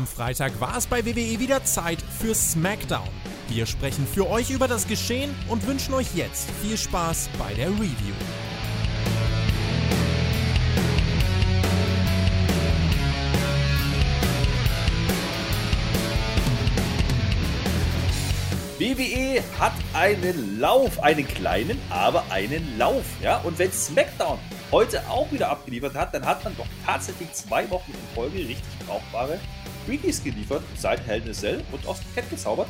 Am Freitag war es bei WWE wieder Zeit für SmackDown. Wir sprechen für euch über das Geschehen und wünschen euch jetzt viel Spaß bei der Review. WWE hat einen Lauf, einen kleinen, aber einen Lauf. Ja? Und wenn SmackDown heute auch wieder abgeliefert hat, dann hat man doch tatsächlich zwei Wochen in Folge richtig brauchbare Freakies geliefert, seit Hell in a Cell und aus dem Cat gezaubert.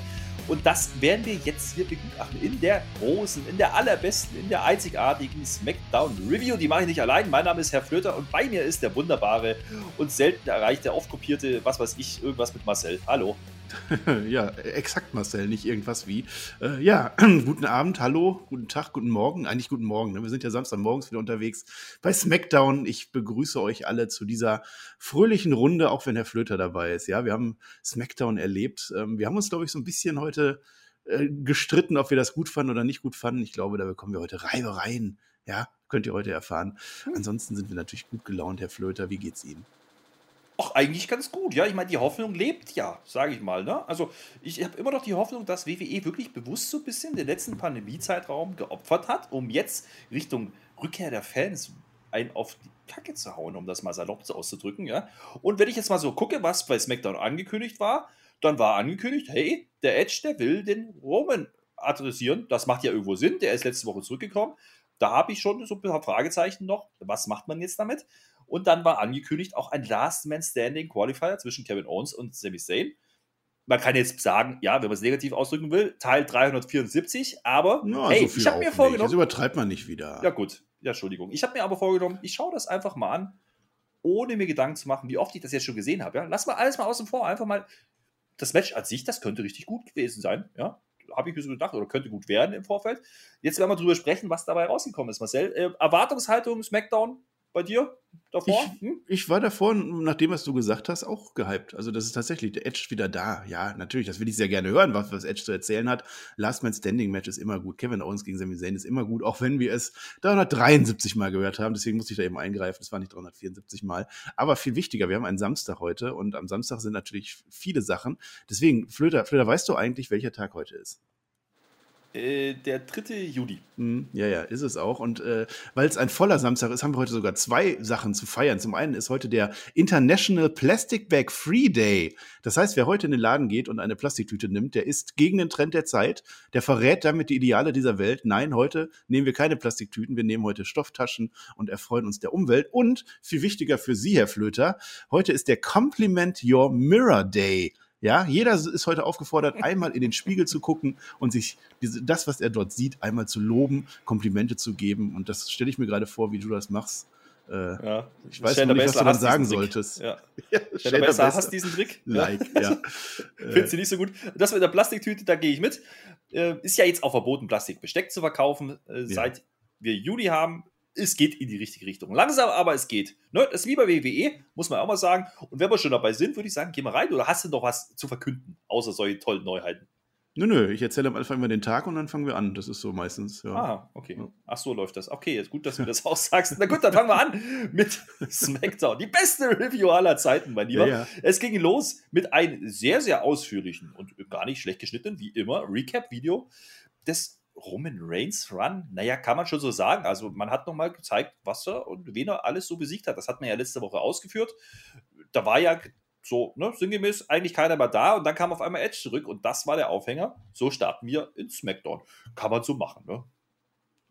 Und das werden wir jetzt hier begutachten in der großen, in der allerbesten, in der einzigartigen SmackDown Review. Die mache ich nicht allein. Mein Name ist Herr Flöter und bei mir ist der wunderbare und selten erreichte, oft kopierte, was weiß ich, irgendwas mit Marcel. Hallo. ja, exakt, Marcel, nicht irgendwas wie. Äh, ja, guten Abend, hallo, guten Tag, guten Morgen, eigentlich guten Morgen. Ne? Wir sind ja Samstagmorgens wieder unterwegs bei SmackDown. Ich begrüße euch alle zu dieser fröhlichen Runde, auch wenn Herr Flöter dabei ist. Ja, wir haben SmackDown erlebt. Ähm, wir haben uns, glaube ich, so ein bisschen heute äh, gestritten, ob wir das gut fanden oder nicht gut fanden. Ich glaube, da bekommen wir heute Reibereien. Ja, könnt ihr heute erfahren. Hm. Ansonsten sind wir natürlich gut gelaunt, Herr Flöter. Wie geht's Ihnen? Ach, eigentlich ganz gut. Ja, ich meine, die Hoffnung lebt ja, sage ich mal. Ne? Also, ich habe immer noch die Hoffnung, dass WWE wirklich bewusst so ein bisschen den letzten Pandemiezeitraum geopfert hat, um jetzt Richtung Rückkehr der Fans ein auf die Kacke zu hauen, um das mal salopp auszudrücken. Ja? Und wenn ich jetzt mal so gucke, was bei SmackDown angekündigt war, dann war angekündigt, hey, der Edge, der will den Roman adressieren. Das macht ja irgendwo Sinn. Der ist letzte Woche zurückgekommen. Da habe ich schon so ein paar Fragezeichen noch. Was macht man jetzt damit? Und dann war angekündigt auch ein Last Man Standing Qualifier zwischen Kevin Owens und Sami Zayn. Man kann jetzt sagen, ja, wenn man es negativ ausdrücken will, Teil 374, aber Na, hey, so ich habe mir vorgenommen. Das übertreibt man nicht wieder. Ja, gut. Ja, Entschuldigung. Ich habe mir aber vorgenommen, ich schaue das einfach mal an, ohne mir Gedanken zu machen, wie oft ich das jetzt schon gesehen habe. Ja? Lass mal alles mal außen vor. Einfach mal das Match an sich, das könnte richtig gut gewesen sein. Ja, habe ich mir so gedacht, oder könnte gut werden im Vorfeld. Jetzt werden wir drüber sprechen, was dabei rausgekommen ist, Marcel. Äh, Erwartungshaltung, SmackDown, bei dir davor? Ich, hm? ich, war davor, nach dem, was du gesagt hast, auch gehypt. Also, das ist tatsächlich der Edge wieder da. Ja, natürlich, das will ich sehr gerne hören, was, was Edge zu erzählen hat. Last Man Standing Match ist immer gut. Kevin Owens gegen Sami Zayn ist immer gut, auch wenn wir es 373 Mal gehört haben. Deswegen musste ich da eben eingreifen. Es war nicht 374 Mal. Aber viel wichtiger, wir haben einen Samstag heute und am Samstag sind natürlich viele Sachen. Deswegen, Flöter, Flöter, weißt du eigentlich, welcher Tag heute ist? Äh, der 3. Juli. Hm, ja, ja, ist es auch. Und äh, weil es ein voller Samstag ist, haben wir heute sogar zwei Sachen zu feiern. Zum einen ist heute der International Plastic Bag Free Day. Das heißt, wer heute in den Laden geht und eine Plastiktüte nimmt, der ist gegen den Trend der Zeit. Der verrät damit die Ideale dieser Welt. Nein, heute nehmen wir keine Plastiktüten, wir nehmen heute Stofftaschen und erfreuen uns der Umwelt. Und viel wichtiger für Sie, Herr Flöter, heute ist der Compliment Your Mirror Day. Ja, jeder ist heute aufgefordert, einmal in den Spiegel zu gucken und sich diese, das, was er dort sieht, einmal zu loben, Komplimente zu geben. Und das stelle ich mir gerade vor, wie du das machst. Äh, ja. Ich weiß nicht, was du dann sagen solltest. Ja. ja Stell besser hast diesen Trick. Like, ja. Findest du nicht so gut? Das mit der Plastiktüte, da gehe ich mit. Äh, ist ja jetzt auch verboten, Plastikbesteck zu verkaufen. Äh, seit wir Juli haben, es geht in die richtige Richtung. Langsam, aber es geht. Ne? Das ist wie bei WWE, muss man auch mal sagen. Und wenn wir schon dabei sind, würde ich sagen, geh mal rein. Oder hast du noch was zu verkünden, außer solche tollen Neuheiten? Nö, nö, ich erzähle am Anfang immer den Tag und dann fangen wir an. Das ist so meistens. Ja. Ah, okay. Ach so läuft das. Okay, ist gut, dass du das aussagst. Na gut, dann fangen wir an mit SmackDown. Die beste Review aller Zeiten, mein Lieber. Ja. Es ging los mit einem sehr, sehr ausführlichen und gar nicht schlecht geschnittenen, wie immer, Recap-Video des Roman Reigns Run, naja, kann man schon so sagen. Also man hat nochmal gezeigt, was er und wen er alles so besiegt hat. Das hat man ja letzte Woche ausgeführt. Da war ja so, ne, sinngemäß eigentlich keiner mehr da und dann kam auf einmal Edge zurück und das war der Aufhänger. So starten wir in SmackDown. Kann man so machen, ne?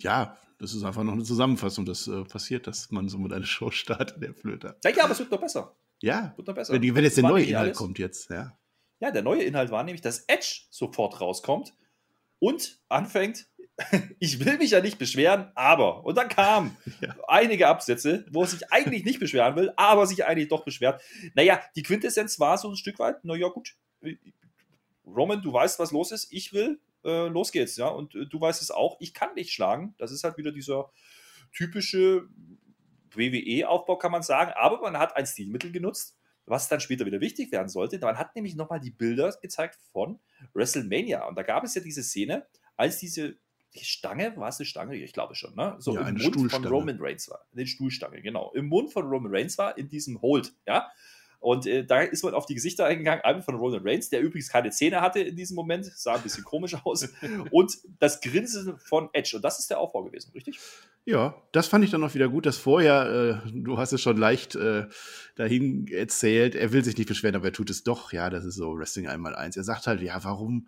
Ja, das ist einfach noch eine Zusammenfassung, das äh, passiert, dass man so mit einer Show startet, der Flöter. Ja, ja, aber es wird noch besser. Ja, wird noch besser. Wenn, wenn jetzt der neue Inhalt alles. kommt jetzt, ja. Ja, der neue Inhalt war nämlich, dass Edge sofort rauskommt und anfängt, ich will mich ja nicht beschweren, aber. Und dann kamen ja. einige Absätze, wo er sich eigentlich nicht beschweren will, aber sich eigentlich doch beschwert. Naja, die Quintessenz war so ein Stück weit, naja, gut, Roman, du weißt, was los ist, ich will, äh, los geht's, ja. Und äh, du weißt es auch, ich kann dich schlagen. Das ist halt wieder dieser typische WWE-Aufbau, kann man sagen. Aber man hat ein Stilmittel genutzt, was dann später wieder wichtig werden sollte. Man hat nämlich nochmal die Bilder gezeigt von WrestleMania. Und da gab es ja diese Szene, als diese die Stange, war es eine Stange? Ich glaube schon, ne? So ja, im Mund von Roman Reigns war. Eine Stuhlstange, genau. Im Mund von Roman Reigns war, in diesem Hold, ja. Und äh, da ist man auf die Gesichter eingegangen, einmal von Roman Reigns, der übrigens keine Zähne hatte in diesem Moment, sah ein bisschen komisch aus, und das Grinsen von Edge. Und das ist der Aufbau gewesen, richtig? Ja, das fand ich dann auch wieder gut, dass vorher, äh, du hast es schon leicht äh, dahin erzählt, er will sich nicht beschweren, aber er tut es doch. Ja, das ist so Wrestling einmal eins. Er sagt halt, ja, warum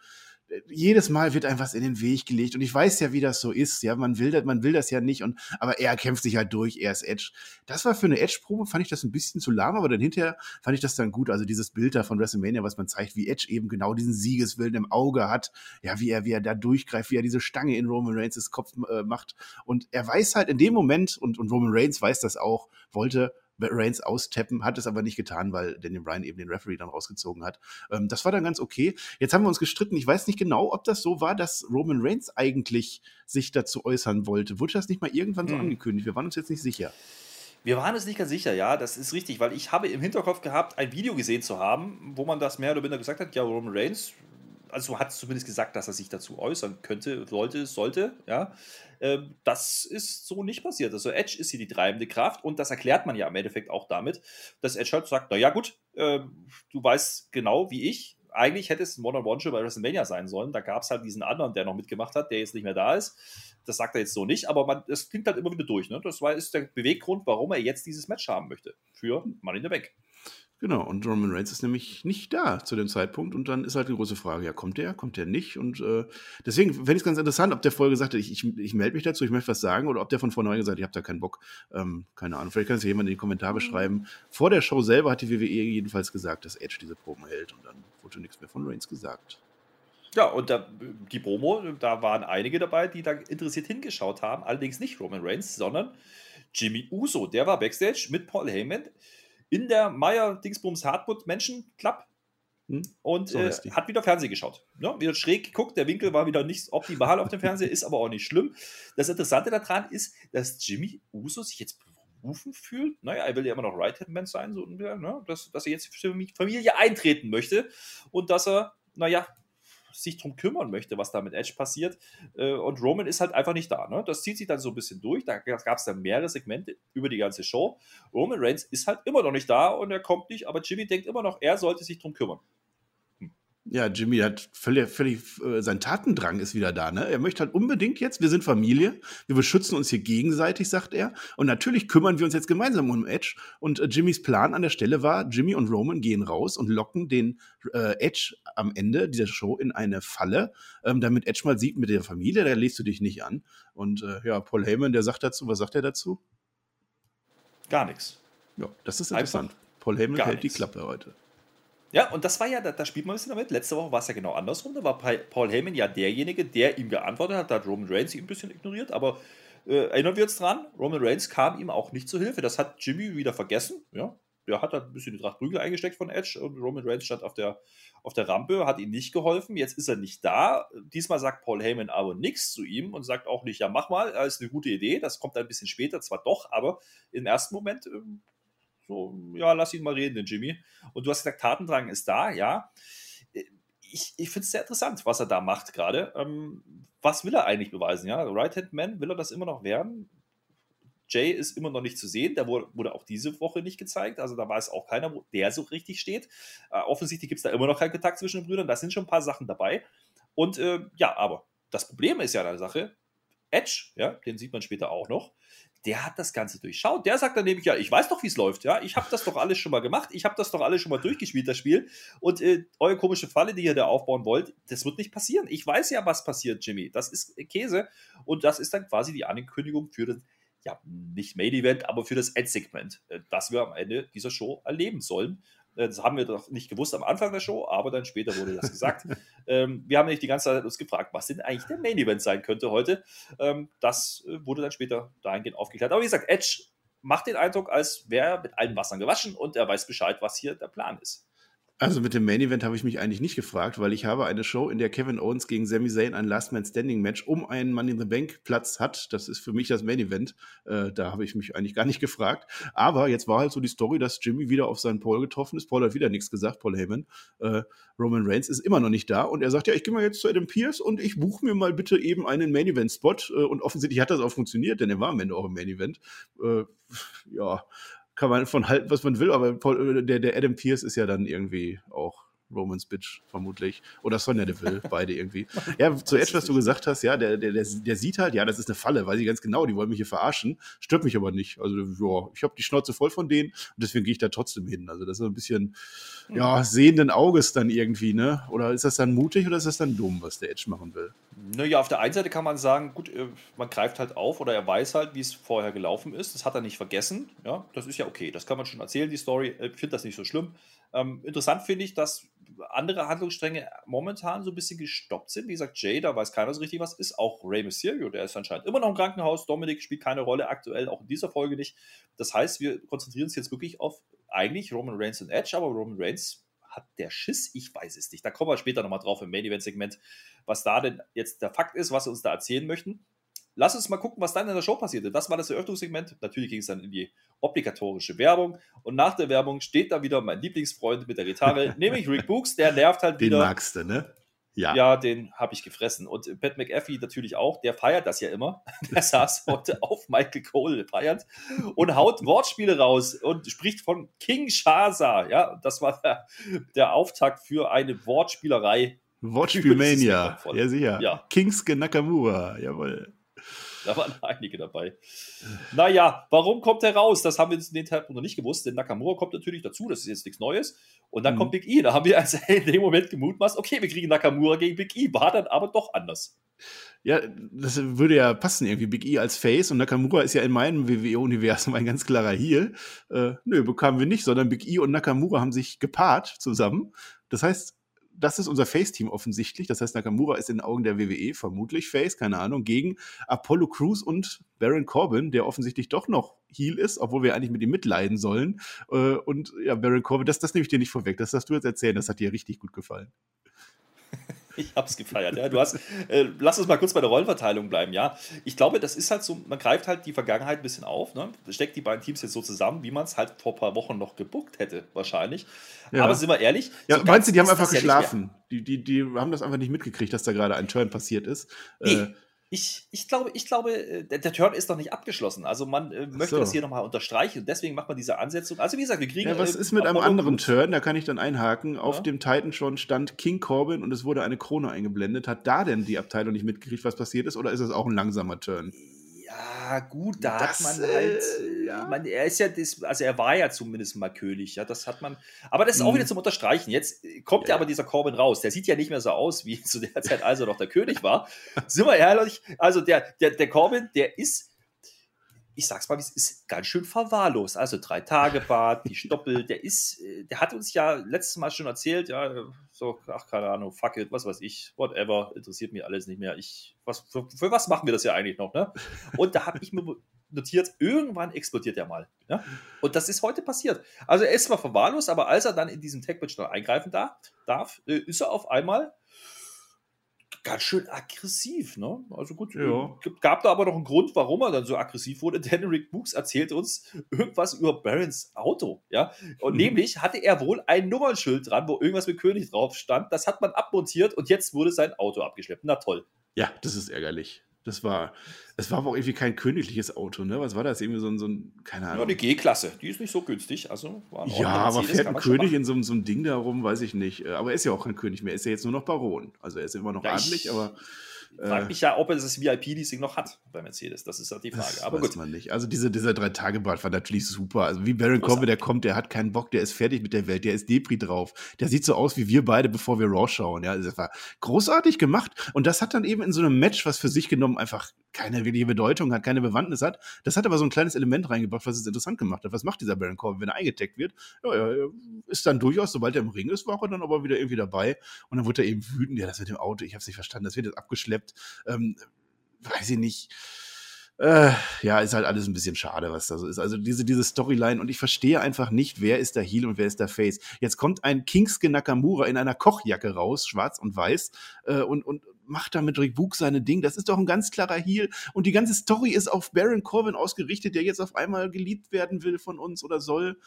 jedes Mal wird einem was in den Weg gelegt und ich weiß ja, wie das so ist. Ja, man will das, man will das ja nicht und aber er kämpft sich halt durch. Er ist Edge. Das war für eine Edge-Probe fand ich das ein bisschen zu lahm, aber dann hinterher fand ich das dann gut. Also dieses Bild da von WrestleMania, was man zeigt, wie Edge eben genau diesen Siegeswillen im Auge hat. Ja, wie er, wie er da durchgreift, wie er diese Stange in Roman Reigns' Kopf äh, macht und er weiß halt in dem Moment und und Roman Reigns weiß das auch, wollte Reigns austappen, hat es aber nicht getan, weil Daniel Bryan eben den Referee dann rausgezogen hat. Ähm, das war dann ganz okay. Jetzt haben wir uns gestritten. Ich weiß nicht genau, ob das so war, dass Roman Reigns eigentlich sich dazu äußern wollte. Wurde das nicht mal irgendwann so hm. angekündigt? Wir waren uns jetzt nicht sicher. Wir waren uns nicht ganz sicher, ja, das ist richtig, weil ich habe im Hinterkopf gehabt, ein Video gesehen zu haben, wo man das mehr oder minder gesagt hat, ja, Roman Reigns, also hat zumindest gesagt, dass er sich dazu äußern könnte, wollte, sollte, ja. Ähm, das ist so nicht passiert. Also Edge ist hier die treibende Kraft und das erklärt man ja im Endeffekt auch damit, dass Edge halt sagt, naja gut, äh, du weißt genau wie ich, eigentlich hätte es ein One-on-One-Show bei WrestleMania sein sollen. Da gab es halt diesen anderen, der noch mitgemacht hat, der jetzt nicht mehr da ist. Das sagt er jetzt so nicht, aber es klingt halt immer wieder durch. Ne? Das war, ist der Beweggrund, warum er jetzt dieses Match haben möchte für Money in the Bank. Genau, und Roman Reigns ist nämlich nicht da zu dem Zeitpunkt und dann ist halt die große Frage, ja, kommt der, kommt der nicht? Und äh, deswegen fände ich es ganz interessant, ob der vorher gesagt hat, ich, ich, ich melde mich dazu, ich möchte was sagen, oder ob der von vornherein gesagt hat, ich habe da keinen Bock. Ähm, keine Ahnung, vielleicht kann es ja jemand in die Kommentare mhm. schreiben. Vor der Show selber hat die WWE jedenfalls gesagt, dass Edge diese Proben hält und dann wurde nichts mehr von Reigns gesagt. Ja, und da, die Promo, da waren einige dabei, die da interessiert hingeschaut haben, allerdings nicht Roman Reigns, sondern Jimmy Uso, der war Backstage mit Paul Heyman in der Meier Dingsbums Hardwood Menschen Club hm? und so äh, hat wieder Fernsehen geschaut. Ja, wieder schräg geguckt, der Winkel war wieder nicht optimal auf dem Fernseher, ist aber auch nicht schlimm. Das Interessante daran ist, dass Jimmy Uso sich jetzt berufen fühlt. Naja, er will ja immer noch Right-Hand-Man sein, so, ne? dass, dass er jetzt für die Familie eintreten möchte und dass er, naja, sich darum kümmern möchte, was da mit Edge passiert. Äh, und Roman ist halt einfach nicht da. Ne? Das zieht sich dann so ein bisschen durch. Da gab es dann mehrere Segmente über die ganze Show. Roman Reigns ist halt immer noch nicht da und er kommt nicht, aber Jimmy denkt immer noch, er sollte sich darum kümmern. Ja, Jimmy hat völlig, völlig äh, sein Tatendrang ist wieder da. Ne? Er möchte halt unbedingt jetzt, wir sind Familie, wir beschützen uns hier gegenseitig, sagt er. Und natürlich kümmern wir uns jetzt gemeinsam um Edge. Und äh, Jimmys Plan an der Stelle war, Jimmy und Roman gehen raus und locken den äh, Edge am Ende dieser Show in eine Falle, ähm, damit Edge mal sieht mit der Familie, da lässt du dich nicht an. Und äh, ja, Paul Heyman, der sagt dazu, was sagt er dazu? Gar nichts. Ja, das ist interessant. Einfach Paul Heyman hält nix. die Klappe heute. Ja, und das war ja, da, da spielt man ein bisschen damit. Letzte Woche war es ja genau andersrum. Da war Paul Heyman ja derjenige, der ihm geantwortet hat. Da hat Roman Reigns ihn ein bisschen ignoriert, aber äh, erinnern wir uns dran, Roman Reigns kam ihm auch nicht zu Hilfe. Das hat Jimmy wieder vergessen. Ja, der hat da ein bisschen die Trachtprügel eingesteckt von Edge und Roman Reigns stand auf der, auf der Rampe, hat ihm nicht geholfen. Jetzt ist er nicht da. Diesmal sagt Paul Heyman aber nichts zu ihm und sagt auch nicht, ja, mach mal, das ist eine gute Idee. Das kommt ein bisschen später, zwar doch, aber im ersten Moment äh, so, ja, lass ihn mal reden, den Jimmy. Und du hast gesagt, Tatendrang ist da, ja. Ich, ich finde es sehr interessant, was er da macht gerade. Ähm, was will er eigentlich beweisen? Ja, Right-Hand-Man, will er das immer noch werden? Jay ist immer noch nicht zu sehen. Der wurde, auch diese Woche nicht gezeigt. Also da weiß auch keiner, wo der so richtig steht. Äh, offensichtlich gibt es da immer noch keinen Kontakt zwischen den Brüdern. Da sind schon ein paar Sachen dabei. Und äh, ja, aber das Problem ist ja der Sache, Edge, ja, den sieht man später auch noch, der hat das Ganze durchschaut. Der sagt dann nämlich, ja, ich weiß doch, wie es läuft, ja, ich habe das doch alles schon mal gemacht, ich habe das doch alles schon mal durchgespielt, das Spiel. Und äh, eure komische Falle, die ihr da aufbauen wollt, das wird nicht passieren. Ich weiß ja, was passiert, Jimmy. Das ist Käse. Und das ist dann quasi die Ankündigung für das, ja, nicht Main Event, aber für das Endsegment, äh, das wir am Ende dieser Show erleben sollen. Äh, das haben wir doch nicht gewusst am Anfang der Show, aber dann später wurde das gesagt. ähm, wir haben nämlich die ganze Zeit uns gefragt, was denn eigentlich der Main Event sein könnte heute. Ähm, das äh, wurde dann später dahingehend aufgeklärt. Aber wie gesagt, Edge macht den Eindruck, als wäre er mit allen Wassern gewaschen und er weiß Bescheid, was hier der Plan ist. Also mit dem Main Event habe ich mich eigentlich nicht gefragt, weil ich habe eine Show, in der Kevin Owens gegen Sami Zayn ein Last Man Standing Match um einen Money in the Bank Platz hat. Das ist für mich das Main Event. Äh, da habe ich mich eigentlich gar nicht gefragt. Aber jetzt war halt so die Story, dass Jimmy wieder auf seinen Paul getroffen ist. Paul hat wieder nichts gesagt, Paul Heyman. Äh, Roman Reigns ist immer noch nicht da und er sagt, ja, ich gehe mal jetzt zu Adam Pierce und ich buche mir mal bitte eben einen Main Event Spot. Äh, und offensichtlich hat das auch funktioniert, denn er war am Ende auch im Main Event. Äh, ja, kann man von halten, was man will, aber der, der Adam Pierce ist ja dann irgendwie auch Romans Bitch, vermutlich. Oder Sonja Deville, beide irgendwie. Ja, zu Edge, was du gesagt hast, ja, der, der, der, der sieht halt, ja, das ist eine Falle, weiß ich ganz genau, die wollen mich hier verarschen. Stört mich aber nicht. Also, ja, ich habe die Schnauze voll von denen und deswegen gehe ich da trotzdem hin. Also, das ist ein bisschen, ja, sehenden Auges dann irgendwie, ne? Oder ist das dann mutig oder ist das dann dumm, was der Edge machen will? Naja, auf der einen Seite kann man sagen, gut, äh, man greift halt auf oder er weiß halt, wie es vorher gelaufen ist. Das hat er nicht vergessen. Ja, das ist ja okay. Das kann man schon erzählen, die Story. Ich finde das nicht so schlimm. Ähm, interessant finde ich, dass andere Handlungsstränge momentan so ein bisschen gestoppt sind. Wie gesagt, Jay, da weiß keiner so richtig, was ist. Auch Rey Mysterio, der ist anscheinend immer noch im Krankenhaus. Dominik spielt keine Rolle aktuell, auch in dieser Folge nicht. Das heißt, wir konzentrieren uns jetzt wirklich auf eigentlich Roman Reigns und Edge, aber Roman Reigns hat der Schiss? Ich weiß es nicht. Da kommen wir später nochmal drauf im Main Event Segment, was da denn jetzt der Fakt ist, was sie uns da erzählen möchten. Lass uns mal gucken, was dann in der Show passierte. Das war das Eröffnungssegment. Natürlich ging es dann in die obligatorische Werbung. Und nach der Werbung steht da wieder mein Lieblingsfreund mit der Gitarre, nämlich Rick Books. Der nervt halt wieder. Den magst du, ne? Ja. Ja, den habe ich gefressen. Und Pat McAfee natürlich auch. Der feiert das ja immer. Der saß heute auf Michael Cole feiert und haut Wortspiele raus und spricht von King Shaza. Ja, das war der, der Auftakt für eine Wortspielerei. Wortspielmania. Ja, sicher. Ja. Kingsuke Nakamura. Jawohl. Da waren einige dabei. Naja, warum kommt er raus? Das haben wir in dem Zeitpunkt noch nicht gewusst, denn Nakamura kommt natürlich dazu, das ist jetzt nichts Neues. Und dann mhm. kommt Big E. Da haben wir also in dem Moment gemutmaßt, okay, wir kriegen Nakamura gegen Big E. War dann aber doch anders. Ja, das würde ja passen, irgendwie Big E als Face und Nakamura ist ja in meinem WWE-Universum ein ganz klarer Heel. Äh, nö, bekamen wir nicht, sondern Big E und Nakamura haben sich gepaart zusammen. Das heißt, das ist unser Face-Team offensichtlich. Das heißt, Nakamura ist in den Augen der WWE vermutlich Face, keine Ahnung, gegen Apollo Crews und Baron Corbin, der offensichtlich doch noch Heel ist, obwohl wir eigentlich mit ihm mitleiden sollen. Äh, und ja, Baron Corbin, das, das nehme ich dir nicht vorweg. Das darfst du jetzt erzählen. Das hat dir richtig gut gefallen. Ich hab's gefeiert, ja. Du hast, äh, lass uns mal kurz bei der Rollenverteilung bleiben, ja. Ich glaube, das ist halt so, man greift halt die Vergangenheit ein bisschen auf, ne? Steckt die beiden Teams jetzt so zusammen, wie man es halt vor ein paar Wochen noch gebuckt hätte, wahrscheinlich. Ja. Aber sind wir ehrlich? Ja, so meinst du, die haben einfach geschlafen? Ja die, die, die haben das einfach nicht mitgekriegt, dass da gerade ein Turn passiert ist. Nee. Äh, ich, ich glaube, ich glaube äh, der, der Turn ist noch nicht abgeschlossen. Also man äh, möchte so. das hier nochmal unterstreichen. Deswegen macht man diese Ansetzung. Also wie gesagt, wir kriegen. Ja, was äh, ist mit einem anderen Turn? Da kann ich dann einhaken. Ja. Auf dem Titan schon stand King Corbin und es wurde eine Krone eingeblendet. Hat da denn die Abteilung nicht mitgekriegt, was passiert ist? Oder ist es auch ein langsamer Turn? Ja, gut, da das, hat man halt. Äh, ja. Man, er ist ja, das, also er war ja zumindest mal König, ja, das hat man. Aber das ist auch wieder mhm. zum Unterstreichen. Jetzt kommt ja, ja aber dieser Corbin raus. Der sieht ja nicht mehr so aus, wie zu der Zeit, als er noch der König war. Sind wir ehrlich? Also der, der, der Corbin, der ist ich sag's mal, es ist ganz schön verwahrlost. Also drei Tage Bad, die Stoppel, der ist, äh, der hat uns ja letztes Mal schon erzählt, ja, so, ach, keine Ahnung, fuck it, was weiß ich, whatever, interessiert mich alles nicht mehr. Ich, was, für, für was machen wir das ja eigentlich noch, ne? Und da habe ich mir notiert, irgendwann explodiert er mal. Ja? Und das ist heute passiert. Also er ist zwar verwahrlost, aber als er dann in diesem Tech-Match eingreifen darf, darf, äh, ist er auf einmal ganz schön aggressiv, ne? Also gut, ja. Gab da aber noch einen Grund, warum er dann so aggressiv wurde, denn Rick Books erzählt uns irgendwas über Barons Auto, ja? Und mhm. nämlich hatte er wohl ein Nummernschild dran, wo irgendwas mit König drauf stand. Das hat man abmontiert und jetzt wurde sein Auto abgeschleppt. Na toll. Ja, das ist ärgerlich. Das war, es war aber auch irgendwie kein königliches Auto, ne? Was war das? Irgendwie so ein, so ein keine Ahnung. Ja, eine G-Klasse, die ist nicht so günstig. Also ja, aber fährt ein König in so, so einem Ding da rum, weiß ich nicht. Aber er ist ja auch kein König mehr, er ist ja jetzt nur noch Baron. Also er ist immer noch ja, adelig, aber Frag mich ja, ob er das VIP-Leasing noch hat bei Mercedes. Das ist ja die Frage. Das Aber weiß gut. man nicht. Also diese, dieser Drei-Tage-Bad war natürlich super. Also wie Baron Corbin, der kommt, der hat keinen Bock, der ist fertig mit der Welt, der ist Depri drauf. Der sieht so aus wie wir beide, bevor wir Raw schauen. Ja, das war großartig gemacht. Und das hat dann eben in so einem Match, was für sich genommen einfach keine wirkliche Bedeutung hat, keine Bewandtnis hat. Das hat aber so ein kleines Element reingebracht, was es interessant gemacht hat. Was macht dieser Baron Corbin, wenn er eingetaggt wird? Ja, er ist dann durchaus, sobald er im Ring ist, war er dann aber wieder irgendwie dabei. Und dann wurde er eben wütend. Ja, das mit dem Auto, ich habe es nicht verstanden. Das wird jetzt abgeschleppt. Ähm, weiß ich nicht. Äh, ja, ist halt alles ein bisschen schade, was da so ist. Also diese, diese Storyline und ich verstehe einfach nicht, wer ist der Heel und wer ist der Face. Jetzt kommt ein Kingsuke Nakamura in einer Kochjacke raus, schwarz und weiß, äh, und, und macht da mit Rick Book seine Ding. Das ist doch ein ganz klarer Heel. Und die ganze Story ist auf Baron Corbin ausgerichtet, der jetzt auf einmal geliebt werden will von uns oder soll.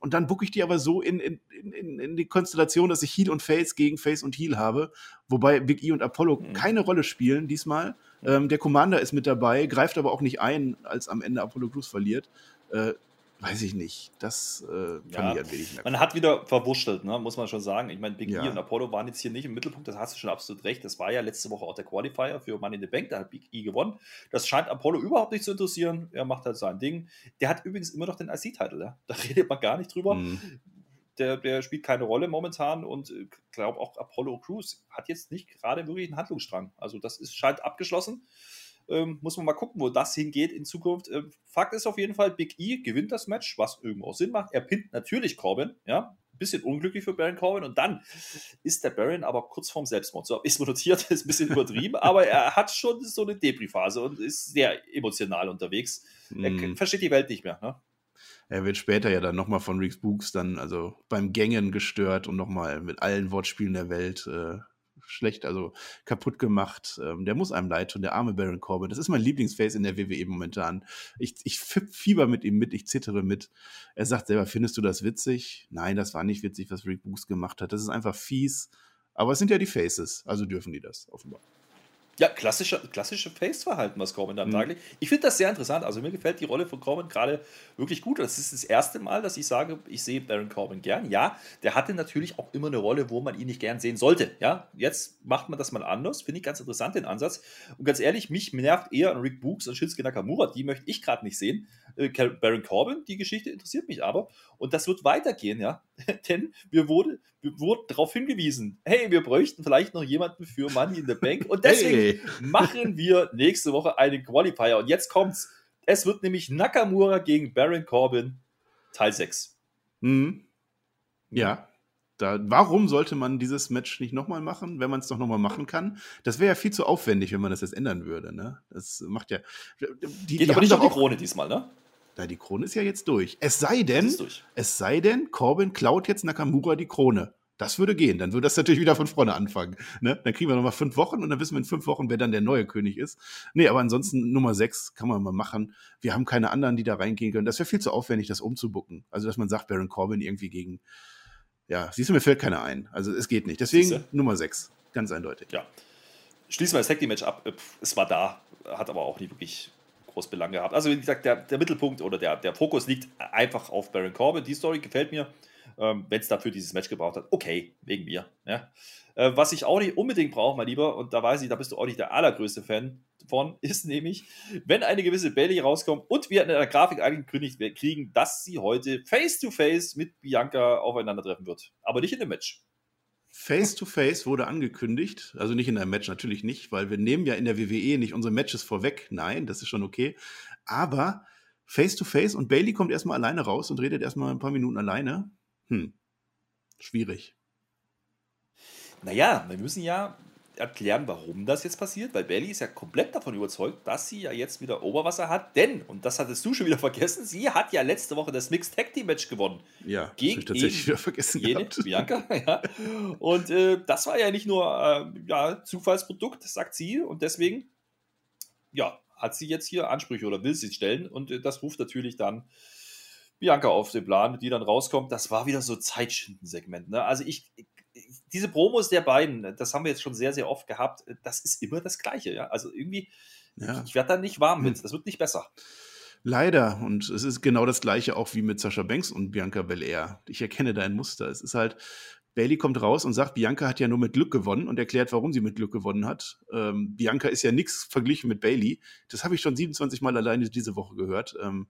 Und dann bucke ich die aber so in, in, in, in die Konstellation, dass ich Heel und Face gegen Face und Heel habe, wobei Big E und Apollo mhm. keine Rolle spielen diesmal. Ähm, der Commander ist mit dabei, greift aber auch nicht ein, als am Ende Apollo Crews verliert. Äh, weiß ich nicht. Das äh, fand ja, ich ein wenig Man hat wieder verwurschtelt, ne, muss man schon sagen. Ich meine, Big Ja. E und Apollo waren jetzt hier nicht im Mittelpunkt, das hast du schon absolut recht. Das war ja letzte Woche auch der Qualifier für Money in the Bank, da hat Big E gewonnen. Das scheint Apollo überhaupt nicht zu interessieren. Er macht halt sein Ding. Der hat übrigens immer noch den IC-Titel, ja? da redet man gar nicht drüber. Mhm. Der, der spielt keine Rolle momentan und ich glaube auch Apollo Crews hat jetzt nicht gerade wirklich einen Handlungsstrang. Also das ist, scheint abgeschlossen. Ähm, muss man mal gucken, wo das hingeht in Zukunft. Ähm, Fakt ist auf jeden Fall, Big E gewinnt das Match, was irgendwo auch Sinn macht. Er pinnt natürlich Corbin, ja. Bisschen unglücklich für Baron Corbin und dann ist der Baron aber kurz vorm Selbstmord. So ist mir notiert, ist ein bisschen übertrieben, aber er hat schon so eine Depri-Phase und ist sehr emotional unterwegs. Er Mhm. versteht die Welt nicht mehr. Ne? Er wird später ja dann nochmal von Reeks Books dann, also beim Gängen gestört und nochmal mit allen Wortspielen der Welt äh, schlecht, also kaputt gemacht. Ähm, der muss einem leid tun, der arme Baron Corbin. Das ist mein Lieblingsface in der WWE momentan. Ich, ich fieber mit ihm mit, ich zittere mit. Er sagt selber, findest du das witzig? Nein, das war nicht witzig, was Reek Books gemacht hat. Das ist einfach fies. Aber es sind ja die Faces, also dürfen die das offenbar. Ja, klassische, klassische Face-Verhalten, was Corbin da am Mhm. Tag legt. Ich finde das sehr interessant. Also mir gefällt die Rolle von Corbin gerade wirklich gut. Das ist das erste Mal, dass ich sage, ich sehe Baron Corbin gern. Ja, der hatte natürlich auch immer eine Rolle, wo man ihn nicht gern sehen sollte. Ja, jetzt macht man das mal anders. Finde ich ganz interessant, den Ansatz. Und ganz ehrlich, mich nervt eher an Rick Books und Shinsuke Nakamura. Die möchte ich gerade nicht sehen. Äh, Baron Corbin, die Geschichte interessiert mich aber. Und das wird weitergehen, ja. Denn wir, wurde, wir wurden darauf hingewiesen, hey, wir bräuchten vielleicht noch jemanden für Money in the Bank. Und deswegen Hey. machen wir nächste Woche einen Qualifier. Und jetzt kommt's. Es wird nämlich Nakamura gegen Baron Corbin Teil 6. Mhm. Ja. Da, warum sollte man dieses Match nicht nochmal machen, wenn man es doch nochmal machen kann? Das wäre ja viel zu aufwendig, wenn man das jetzt ändern würde. Ne? Das macht ja. Die, Geht die aber nicht doch die Krone diesmal, ne? Na, die Krone ist ja jetzt durch. Es sei denn, es sei denn, Corbin klaut jetzt Nakamura die Krone. Das würde gehen. Dann würde das natürlich wieder von vorne anfangen. Ne? Dann kriegen wir nochmal fünf Wochen und dann wissen wir in fünf Wochen, wer dann der neue König ist. Nee, aber ansonsten Nummer sechs kann man mal machen. Wir haben keine anderen, die da reingehen können. Das wäre viel zu aufwendig, das umzubucken. Also, dass man sagt, Baron Corbin irgendwie gegen. Ja, siehst du, mir fällt keiner ein. Also, es geht nicht. Deswegen Siehste? Nummer sechs. Ganz eindeutig. Ja. Schließen wir das Tag Match ab. Äh, Es war da, hat aber auch nicht wirklich groß Belang gehabt. Also, wie gesagt, der, der Mittelpunkt oder der, der Fokus liegt einfach auf Baron Corbin. Die Story gefällt mir. Ähm, Wenn es dafür dieses Match gebraucht hat, okay, wegen mir. Ja. Äh, was ich auch nicht unbedingt brauche, mein Lieber, und da weiß ich, da bist du auch nicht der allergrößte Fan von, ist nämlich, wenn eine gewisse Bailey rauskommt und wir in der Grafik angekündigt kriegen, dass sie heute face-to-face mit Bianca aufeinandertreffen wird. Aber nicht in dem Match. Face to Face wurde angekündigt, also nicht in einem Match natürlich nicht, weil wir nehmen ja in der WWE nicht unsere Matches vorweg. Nein, das ist schon okay. Aber Face to Face und Bailey kommt erstmal alleine raus und redet erstmal ein paar Minuten alleine. Hm. Schwierig. Naja, wir müssen ja erklären, warum das jetzt passiert, weil Bailey ist ja komplett davon überzeugt, dass sie ja jetzt wieder Oberwasser hat, denn, und das hattest du schon wieder vergessen, sie hat ja letzte Woche das Mixed Tag Team Match gewonnen. Ja, das Gegen hab ich tatsächlich wieder vergessen Jene, gehabt. Bianca, ja. Und äh, das war ja nicht nur äh, ja, Zufallsprodukt, sagt sie, und deswegen, ja, hat sie jetzt hier Ansprüche oder will sie stellen und äh, das ruft natürlich dann Bianca auf den Plan, die dann rauskommt. Das war wieder so Zeitschinden-Segment. Ne? Also ich, diese Promos der beiden, das haben wir jetzt schon sehr, sehr oft gehabt, das ist immer das Gleiche. Ja? Also irgendwie, Ja. ich werde da nicht warm mit. Das wird nicht besser. Leider. Und es ist genau das gleiche auch wie mit Sascha Banks und Bianca Belair. Ich erkenne da ein Muster. Es ist halt, Bailey kommt raus und sagt, Bianca hat ja nur mit Glück gewonnen und erklärt, warum sie mit Glück gewonnen hat. Ähm, Bianca ist ja nichts verglichen mit Bailey. Das habe ich schon 27 Mal alleine diese Woche gehört. Ähm,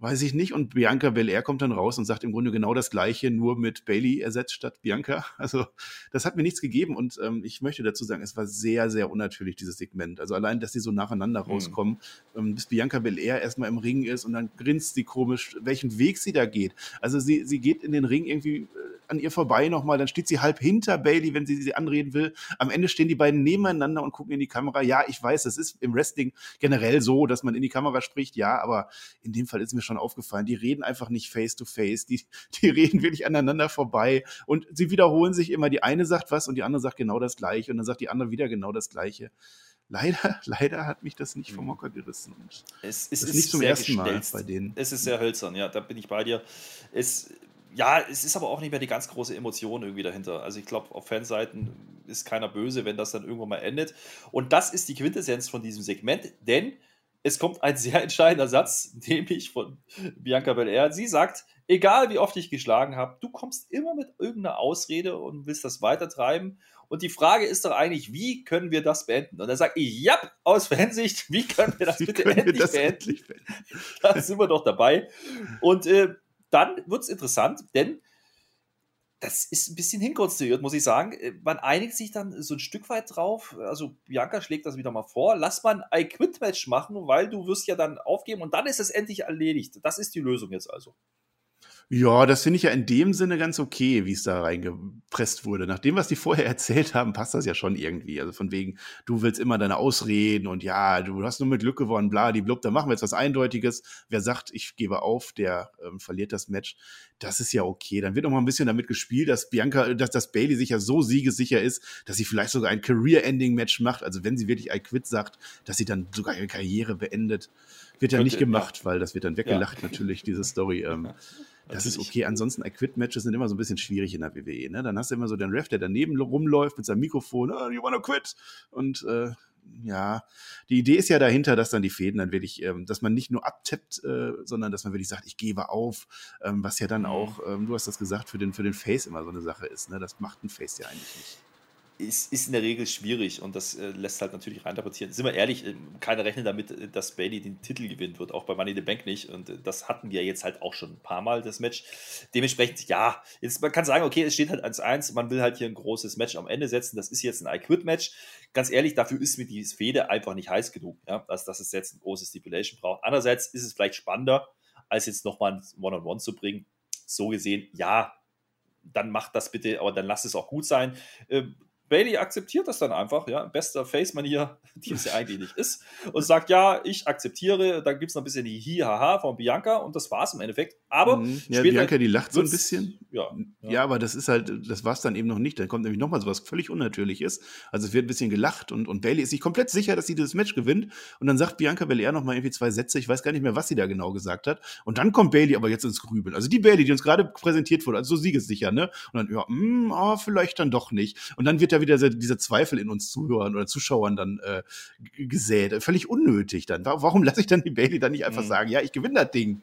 weiß ich nicht. Und Bianca Belair kommt dann raus und sagt im Grunde genau das Gleiche, nur mit Bailey ersetzt statt Bianca. Also das hat mir nichts gegeben und ähm, ich möchte dazu sagen, es war sehr, sehr unnatürlich, dieses Segment. Also allein, dass die so nacheinander Hm. rauskommen, ähm, bis Bianca Belair erstmal im Ring ist und dann grinst sie komisch, welchen Weg sie da geht. Also sie, sie geht in den Ring irgendwie äh, an ihr vorbei nochmal, dann steht sie halb hinter Bailey, wenn sie sie anreden will. Am Ende stehen die beiden nebeneinander und gucken in die Kamera. Ja, ich weiß, das ist im Wrestling generell so, dass man in die Kamera spricht, ja, aber in dem Fall ist mir schon aufgefallen, die reden einfach nicht face to face, die, die reden wirklich aneinander vorbei und sie wiederholen sich immer. Die eine sagt was und die andere sagt genau das Gleiche und dann sagt die andere wieder genau das Gleiche. Leider, leider hat mich das nicht vom Mhm. Hocker gerissen. Und Es, es ist, nicht zum ersten Mal gestelzt. bei denen. Es ist sehr hölzern, ja, da bin ich bei dir. Es, ja, es ist aber auch nicht mehr die ganz große Emotion irgendwie dahinter. Also ich glaube, auf Fanseiten ist keiner böse, wenn das dann irgendwann mal endet. Und das ist die Quintessenz von diesem Segment, denn es kommt ein sehr entscheidender Satz, nämlich von Bianca Belair. Sie sagt, egal wie oft ich geschlagen habe, du kommst immer mit irgendeiner Ausrede und willst das weitertreiben. Und die Frage ist doch eigentlich, wie können wir das beenden? Und dann sage ich, ja, aus Fansicht, wie können wir das wie bitte endlich, das beenden? endlich beenden? da sind wir doch dabei. Und äh, dann wird es interessant, denn das ist ein bisschen hinkonstruiert, muss ich sagen. Äh, man einigt sich dann so ein Stück weit drauf. Also Bianca schlägt das wieder mal vor. Lass mal ein I-Quit-Match machen, weil du wirst ja dann aufgeben und dann ist es endlich erledigt. Das ist die Lösung jetzt also. Ja, das finde ich ja in dem Sinne ganz okay, wie es da reingepresst wurde. Nach dem, was die vorher erzählt haben, passt das ja schon irgendwie. Also von wegen, du willst immer deine Ausreden und ja, du hast nur mit Glück gewonnen, bla, die blub, da machen wir jetzt was Eindeutiges. Wer sagt, ich gebe auf, der ähm, verliert das Match. Das ist ja okay. Dann wird auch mal ein bisschen damit gespielt, dass Bianca, dass, dass Bailey sich ja so siegessicher ist, dass sie vielleicht sogar ein Career-Ending-Match macht. Also wenn sie wirklich I quit sagt, dass sie dann sogar ihre Karriere beendet. Wird ja nicht gemacht, weil das wird dann weggelacht, ja. natürlich, diese Story. Ähm, das ist okay. Ansonsten, I-Quit-Matches sind immer so ein bisschen schwierig in der WWE. Ne? Dann hast du immer so den Ref, der daneben rumläuft mit seinem Mikrofon, oh, you wanna quit? Und äh, ja, die Idee ist ja dahinter, dass dann die Fäden dann wirklich, ähm, dass man nicht nur abtippt, äh, sondern dass man wirklich sagt, ich gebe auf, ähm, was ja dann mhm. auch, ähm, du hast das gesagt, für den, für den Face immer so eine Sache ist. Ne? Das macht ein Face ja eigentlich nicht ist, ist in der Regel schwierig und das äh, lässt halt natürlich reinterpretieren. Sind wir ehrlich, äh, keiner rechnet damit, äh, dass Bailey den Titel gewinnt wird, auch bei Money the Bank nicht. Und äh, das hatten wir jetzt halt auch schon ein paar Mal, das Match. Dementsprechend, ja, jetzt, man kann sagen, okay, es steht halt 1-1, man will halt hier ein großes Match am Ende setzen. Das ist jetzt ein I-Quit-Match. Ganz ehrlich, dafür ist mir die Fehde einfach nicht heiß genug, ja, als dass es jetzt ein großes Stipulation braucht. Andererseits ist es vielleicht spannender, als jetzt nochmal ein One-on-One -on -One zu bringen. So gesehen, ja, dann macht das bitte, aber dann lasst es auch gut sein. Ähm, Bailey akzeptiert das dann einfach, ja, bester Face-Manier, die es ja eigentlich nicht ist, und sagt, ja, ich akzeptiere, dann gibt es noch ein bisschen die Hi-Haha von Bianca und das war es im Endeffekt. Aber mhm. ja, Bianca, die lacht so ein bisschen. Ja, ja. ja aber das ist halt, das war es dann eben noch nicht. Dann kommt nämlich nochmal so was völlig Unnatürliches. Also es wird ein bisschen gelacht und, und Bailey ist sich komplett sicher, dass sie dieses Match gewinnt. Und dann sagt Bianca Belair nochmal irgendwie zwei Sätze, ich weiß gar nicht mehr, was sie da genau gesagt hat. Und dann kommt Bailey aber jetzt ins Grübeln. Also die Bailey, die uns gerade präsentiert wurde, also so siegessicher, ne? Und dann, ja, mh, oh, vielleicht dann doch nicht. Und dann wird er wieder dieser Zweifel in uns Zuhörern oder Zuschauern dann äh, gesät. Völlig unnötig dann. Warum lasse ich dann die Bailey dann nicht einfach mhm. sagen, ja, ich gewinne das Ding?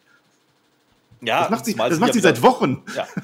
Ja, das macht sie, das macht sie seit Wochen. Ja.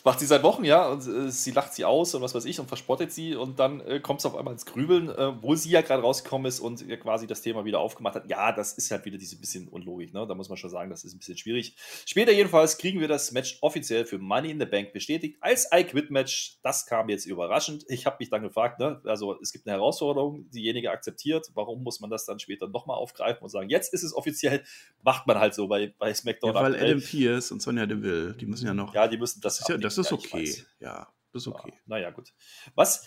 Das macht sie seit Wochen, ja, und äh, sie lacht sie aus und was weiß ich und verspottet sie und dann äh, kommt es auf einmal ins Grübeln, äh, wo sie ja gerade rausgekommen ist und ja quasi das Thema wieder aufgemacht hat. Ja, das ist halt wieder diese bisschen Unlogik, ne? Da muss man schon sagen, das ist ein bisschen schwierig. Später jedenfalls kriegen wir das Match offiziell für Money in the Bank bestätigt als I-Quit-Match. Das kam jetzt überraschend. Ich habe mich dann gefragt, ne? Also es gibt eine Herausforderung, diejenige akzeptiert. Warum muss man das dann später nochmal aufgreifen und sagen, jetzt ist es offiziell? Macht man halt so bei, bei SmackDown. Ja, weil Adam Pierce und Sonja Deville, die müssen ja noch. Ja, die müssen das. das das ist okay. Ja, das ist okay. Ja, naja, gut. Was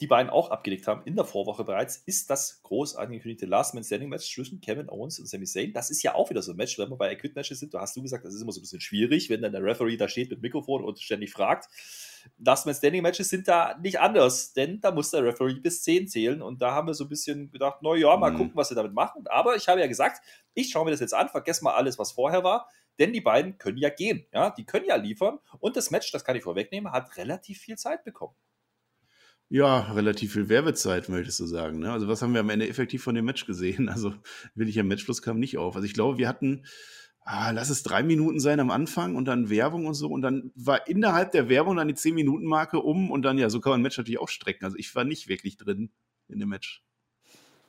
die beiden auch abgelegt haben in der Vorwoche bereits, ist das groß angekündigte Last Man Standing Match zwischen Kevin Owens und Sami Zayn. Das ist ja auch wieder so ein Match, wenn wir bei Acute Matches sind. Du hast du gesagt, das ist immer so ein bisschen schwierig, wenn dann der Referee da steht mit Mikrofon und ständig fragt. Last Man Standing Matches sind da nicht anders, denn da muss der Referee bis 10 zählen und da haben wir so ein bisschen gedacht, na ja, mal mhm. gucken, was sie damit machen. Aber ich habe ja gesagt, ich schaue mir das jetzt an, vergesse mal alles, was vorher war denn die beiden können ja gehen, ja, die können ja liefern und das Match, das kann ich vorwegnehmen, hat relativ viel Zeit bekommen. Ja, relativ viel Werbezeit, möchtest du sagen. Ne? Also was haben wir am Ende effektiv von dem Match gesehen? Also will ich am Matchschluss kam nicht auf. Also ich glaube, wir hatten, ah, lass es drei Minuten sein am Anfang und dann Werbung und so und dann war innerhalb der Werbung dann die zehn Minuten Marke um und dann ja, so kann man ein Match natürlich auch strecken. Also ich war nicht wirklich drin in dem Match.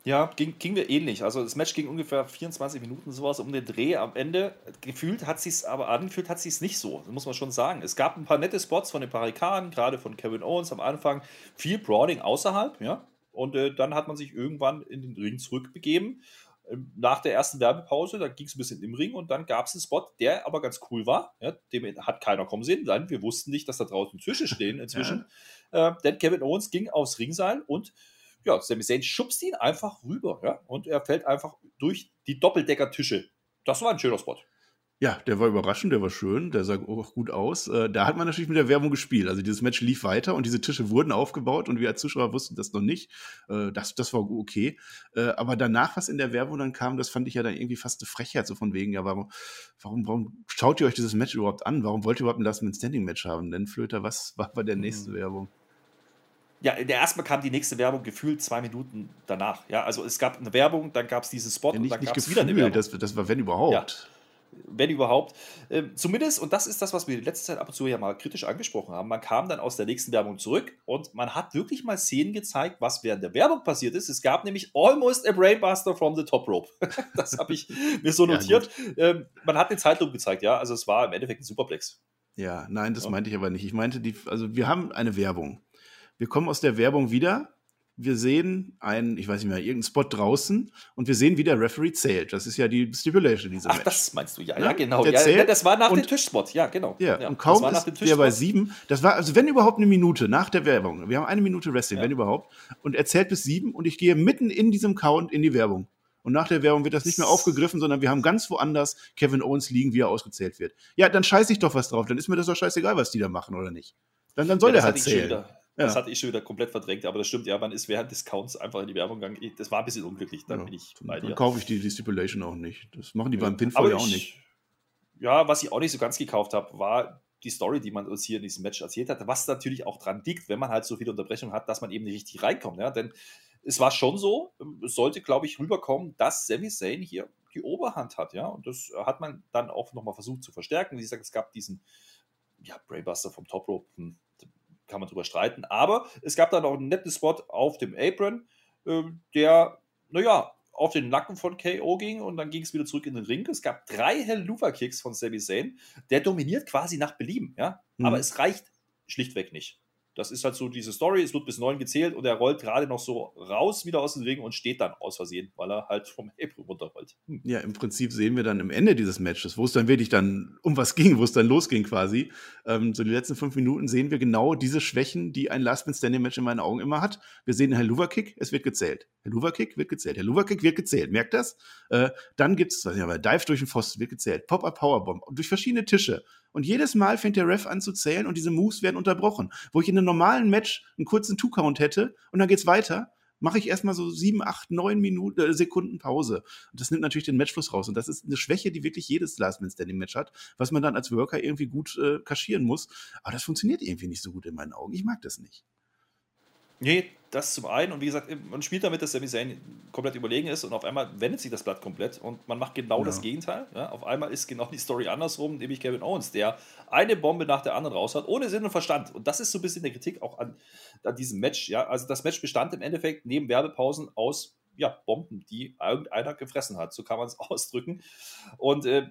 Ja, ging, ging mir ähnlich. Also das Match ging ungefähr 24 Minuten sowas um den Dreh. Am Ende gefühlt hat sie es, aber angefühlt hat sie es nicht so. Das muss man schon sagen. Es gab ein paar nette Spots von den Parikanen, gerade von Kevin Owens am Anfang. Viel Brawling außerhalb, ja. Und äh, dann hat man sich irgendwann in den Ring zurückbegeben. Ähm, nach der ersten Werbepause, da ging es ein bisschen im Ring und dann gab es einen Spot, der aber ganz cool war. Ja, dem hat keiner kommen sehen. Dann, wir wussten nicht, dass da draußen Tische stehen inzwischen. Ja. Äh, denn Kevin Owens ging aufs Ringseil und ja, Sami Zayn schubst ihn einfach rüber, ja, und er fällt einfach durch die Doppeldecker-Tische. Das war ein schöner Spot. Ja, der war überraschend, der war schön, der sah auch gut aus. Äh, da hat man natürlich mit der Werbung gespielt. Also dieses Match lief weiter und diese Tische wurden aufgebaut und wir als Zuschauer wussten das noch nicht. Äh, das, das war okay. Äh, aber danach, was in der Werbung dann kam, das fand ich ja dann irgendwie fast eine Frechheit, so von wegen, ja, warum, warum, warum schaut ihr euch dieses Match überhaupt an? Warum wollt ihr überhaupt ein Last-Man-Standing-Match haben? Denn Flöter, was war bei der nächsten mhm. Werbung? Ja, der erstmal kam die nächste Werbung gefühlt zwei Minuten danach. Ja, also es gab eine Werbung, dann gab es diesen Spot Ja, nicht, und dann nicht gab es wieder eine Werbung. das, das war wenn überhaupt. Wenn überhaupt. Ähm, zumindest, und das ist das, was wir in letzter Zeit ab und zu ja mal kritisch angesprochen haben, man kam dann aus der nächsten Werbung zurück und man hat wirklich mal Szenen gezeigt, was während der Werbung passiert ist. Es gab nämlich almost a Brainbuster from the top rope. das habe ich mir so Ja, notiert. ähm, man hat den Zeitlupe gezeigt, ja, also es war im Endeffekt ein Superplex. Ja, nein, das Ja. meinte ich aber nicht. Ich meinte, die, also wir haben eine Werbung. Wir kommen aus der Werbung wieder. Wir sehen einen, ich weiß nicht mehr, irgendeinen Spot draußen und wir sehen, wie der Referee zählt. Das ist ja die Stipulation dieser Ach, Match. das meinst du, ja, Ne? ja, genau. Ja, ja, das war nach dem Tischspot, ja, genau. Ja, ja, und das kaum war nach ist dem der bei Tischspot. sieben. Das war, also wenn überhaupt eine Minute nach der Werbung. Wir haben eine Minute Wrestling, Ja. wenn überhaupt. Und er zählt bis sieben und ich gehe mitten in diesem Count in die Werbung. Und nach der Werbung wird das nicht mehr aufgegriffen, sondern wir haben ganz woanders Kevin Owens liegen, wie er ausgezählt wird. Ja, dann scheiße ich doch was drauf. Dann ist mir das doch scheißegal, was die da machen, oder nicht? Dann, dann soll Ja, der das halt ich Das hatte ich schon wieder komplett verdrängt, aber das stimmt, ja, man ist während des Counts einfach in die Werbung gegangen. Das war ein bisschen unglücklich, da Ja. bin ich bei Dann dir. kaufe ich die, die Stipulation auch nicht. Das machen die Ja. beim Pinfall ja auch ich- nicht. Ja, was ich auch nicht so ganz gekauft habe, war die Story, die man uns hier in diesem Match erzählt hat, was natürlich auch dran liegt, wenn man halt so viele Unterbrechungen hat, dass man eben nicht richtig reinkommt. Ja? Denn es war schon so, es sollte, glaube ich, rüberkommen, dass Sami Zayn hier die Oberhand hat. Ja? Und das hat man dann auch nochmal versucht zu verstärken. Wie gesagt, es gab diesen ja, Brainbuster vom Top Rope, hm, kann man drüber streiten. Aber es gab dann auch einen netten Spot auf dem Apron, äh, der, naja, auf den Nacken von KO ging und dann ging es wieder zurück in den Ring. Es gab drei Helluva-Kicks von Sami Zayn. Der dominiert quasi nach Belieben, ja. Mhm. Aber es reicht schlichtweg nicht. Das ist halt so diese Story, es wird bis neun gezählt und er rollt gerade noch so raus wieder aus dem Ring und steht dann aus Versehen, weil er halt vom Apron runterrollt. Hm. Ja, im Prinzip sehen wir dann am Ende dieses Matches, wo es dann wirklich dann um was ging, wo es dann losging quasi. Ähm, so die letzten fünf Minuten sehen wir genau diese Schwächen, die ein Last Man Standing Match in meinen Augen immer hat. Wir sehen einen Helluva Kick, es wird gezählt. Helluva Kick wird gezählt. Helluva Kick wird gezählt. Merkt das? Äh, dann gibt's, weiß ich nicht, Dive durch den Pfosten wird gezählt. Pop-up Powerbomb durch verschiedene Tische. Und jedes Mal fängt der Ref an zu zählen und diese Moves werden unterbrochen. Wo ich in einem normalen Match einen kurzen Two-Count hätte und dann geht's weiter, mache ich erstmal so sieben, acht, neun Minuten, äh, Sekunden Pause. Und das nimmt natürlich den Matchfluss raus. Und das ist eine Schwäche, die wirklich jedes Last Man Standing Match hat, was man dann als Worker irgendwie gut äh, kaschieren muss. Aber das funktioniert irgendwie nicht so gut in meinen Augen. Ich mag das nicht. Nee, das zum einen. Und wie gesagt, man spielt damit, dass Sami Zayn komplett überlegen ist und auf einmal wendet sich das Blatt komplett und man macht genau Ja. das Gegenteil. Ja, auf einmal ist genau die Story andersrum, nämlich Kevin Owens, der eine Bombe nach der anderen raus hat, ohne Sinn und Verstand. Und das ist so ein bisschen der Kritik auch an, an diesem Match. Ja, also das Match bestand im Endeffekt neben Werbepausen aus ja, Bomben, die irgendeiner gefressen hat. So kann man es ausdrücken. Und äh,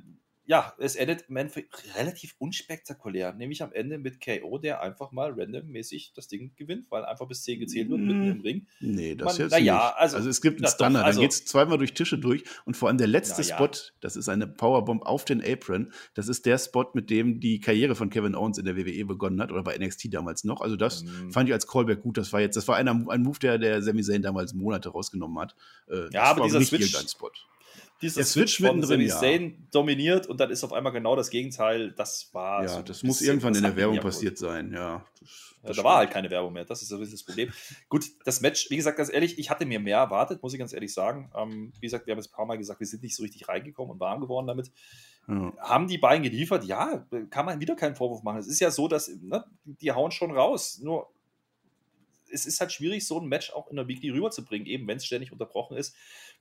ja, es endet im Endeffekt relativ unspektakulär, nämlich am Ende mit KO, der einfach mal randommäßig das Ding gewinnt, weil einfach bis 10 gezählt wird mitten im Ring. Nee, das Man- jetzt ja, nicht. also- Also, es gibt einen Stunner, also- dann geht's zweimal durch Tische durch und vor allem der letzte ja. Spot, das ist eine Powerbomb auf den Apron. Das ist der Spot, mit dem die Karriere von Kevin Owens in der WWE begonnen hat oder bei NXT damals noch. Also das Mhm. fand ich als Callback gut. Das war jetzt, das war einer, ein Move, der der Sami Zayn damals Monate rausgenommen hat. Äh, das aber dieser Switch-. Dieser Der Switch Switch von Sami ja. Zayn dominiert und dann ist auf einmal genau das Gegenteil. Das war. Ja, so das muss irgendwann in der Werbung passiert sein. Ja, das, das da war halt keine Werbung mehr. Das ist so ein bisschen das Problem. Gut, das Match, wie gesagt, ganz ehrlich, ich hatte mir mehr erwartet, muss ich ganz ehrlich sagen. Ähm, wie gesagt, wir haben jetzt ein paar Mal gesagt, wir sind nicht so richtig reingekommen und warm geworden damit. Ja. Haben die beiden geliefert? Ja, kann man wieder keinen Vorwurf machen. Es ist ja so, dass ne, die hauen schon raus. Nur es ist halt schwierig, so ein Match auch in der Weekly rüberzubringen, eben wenn es ständig unterbrochen ist.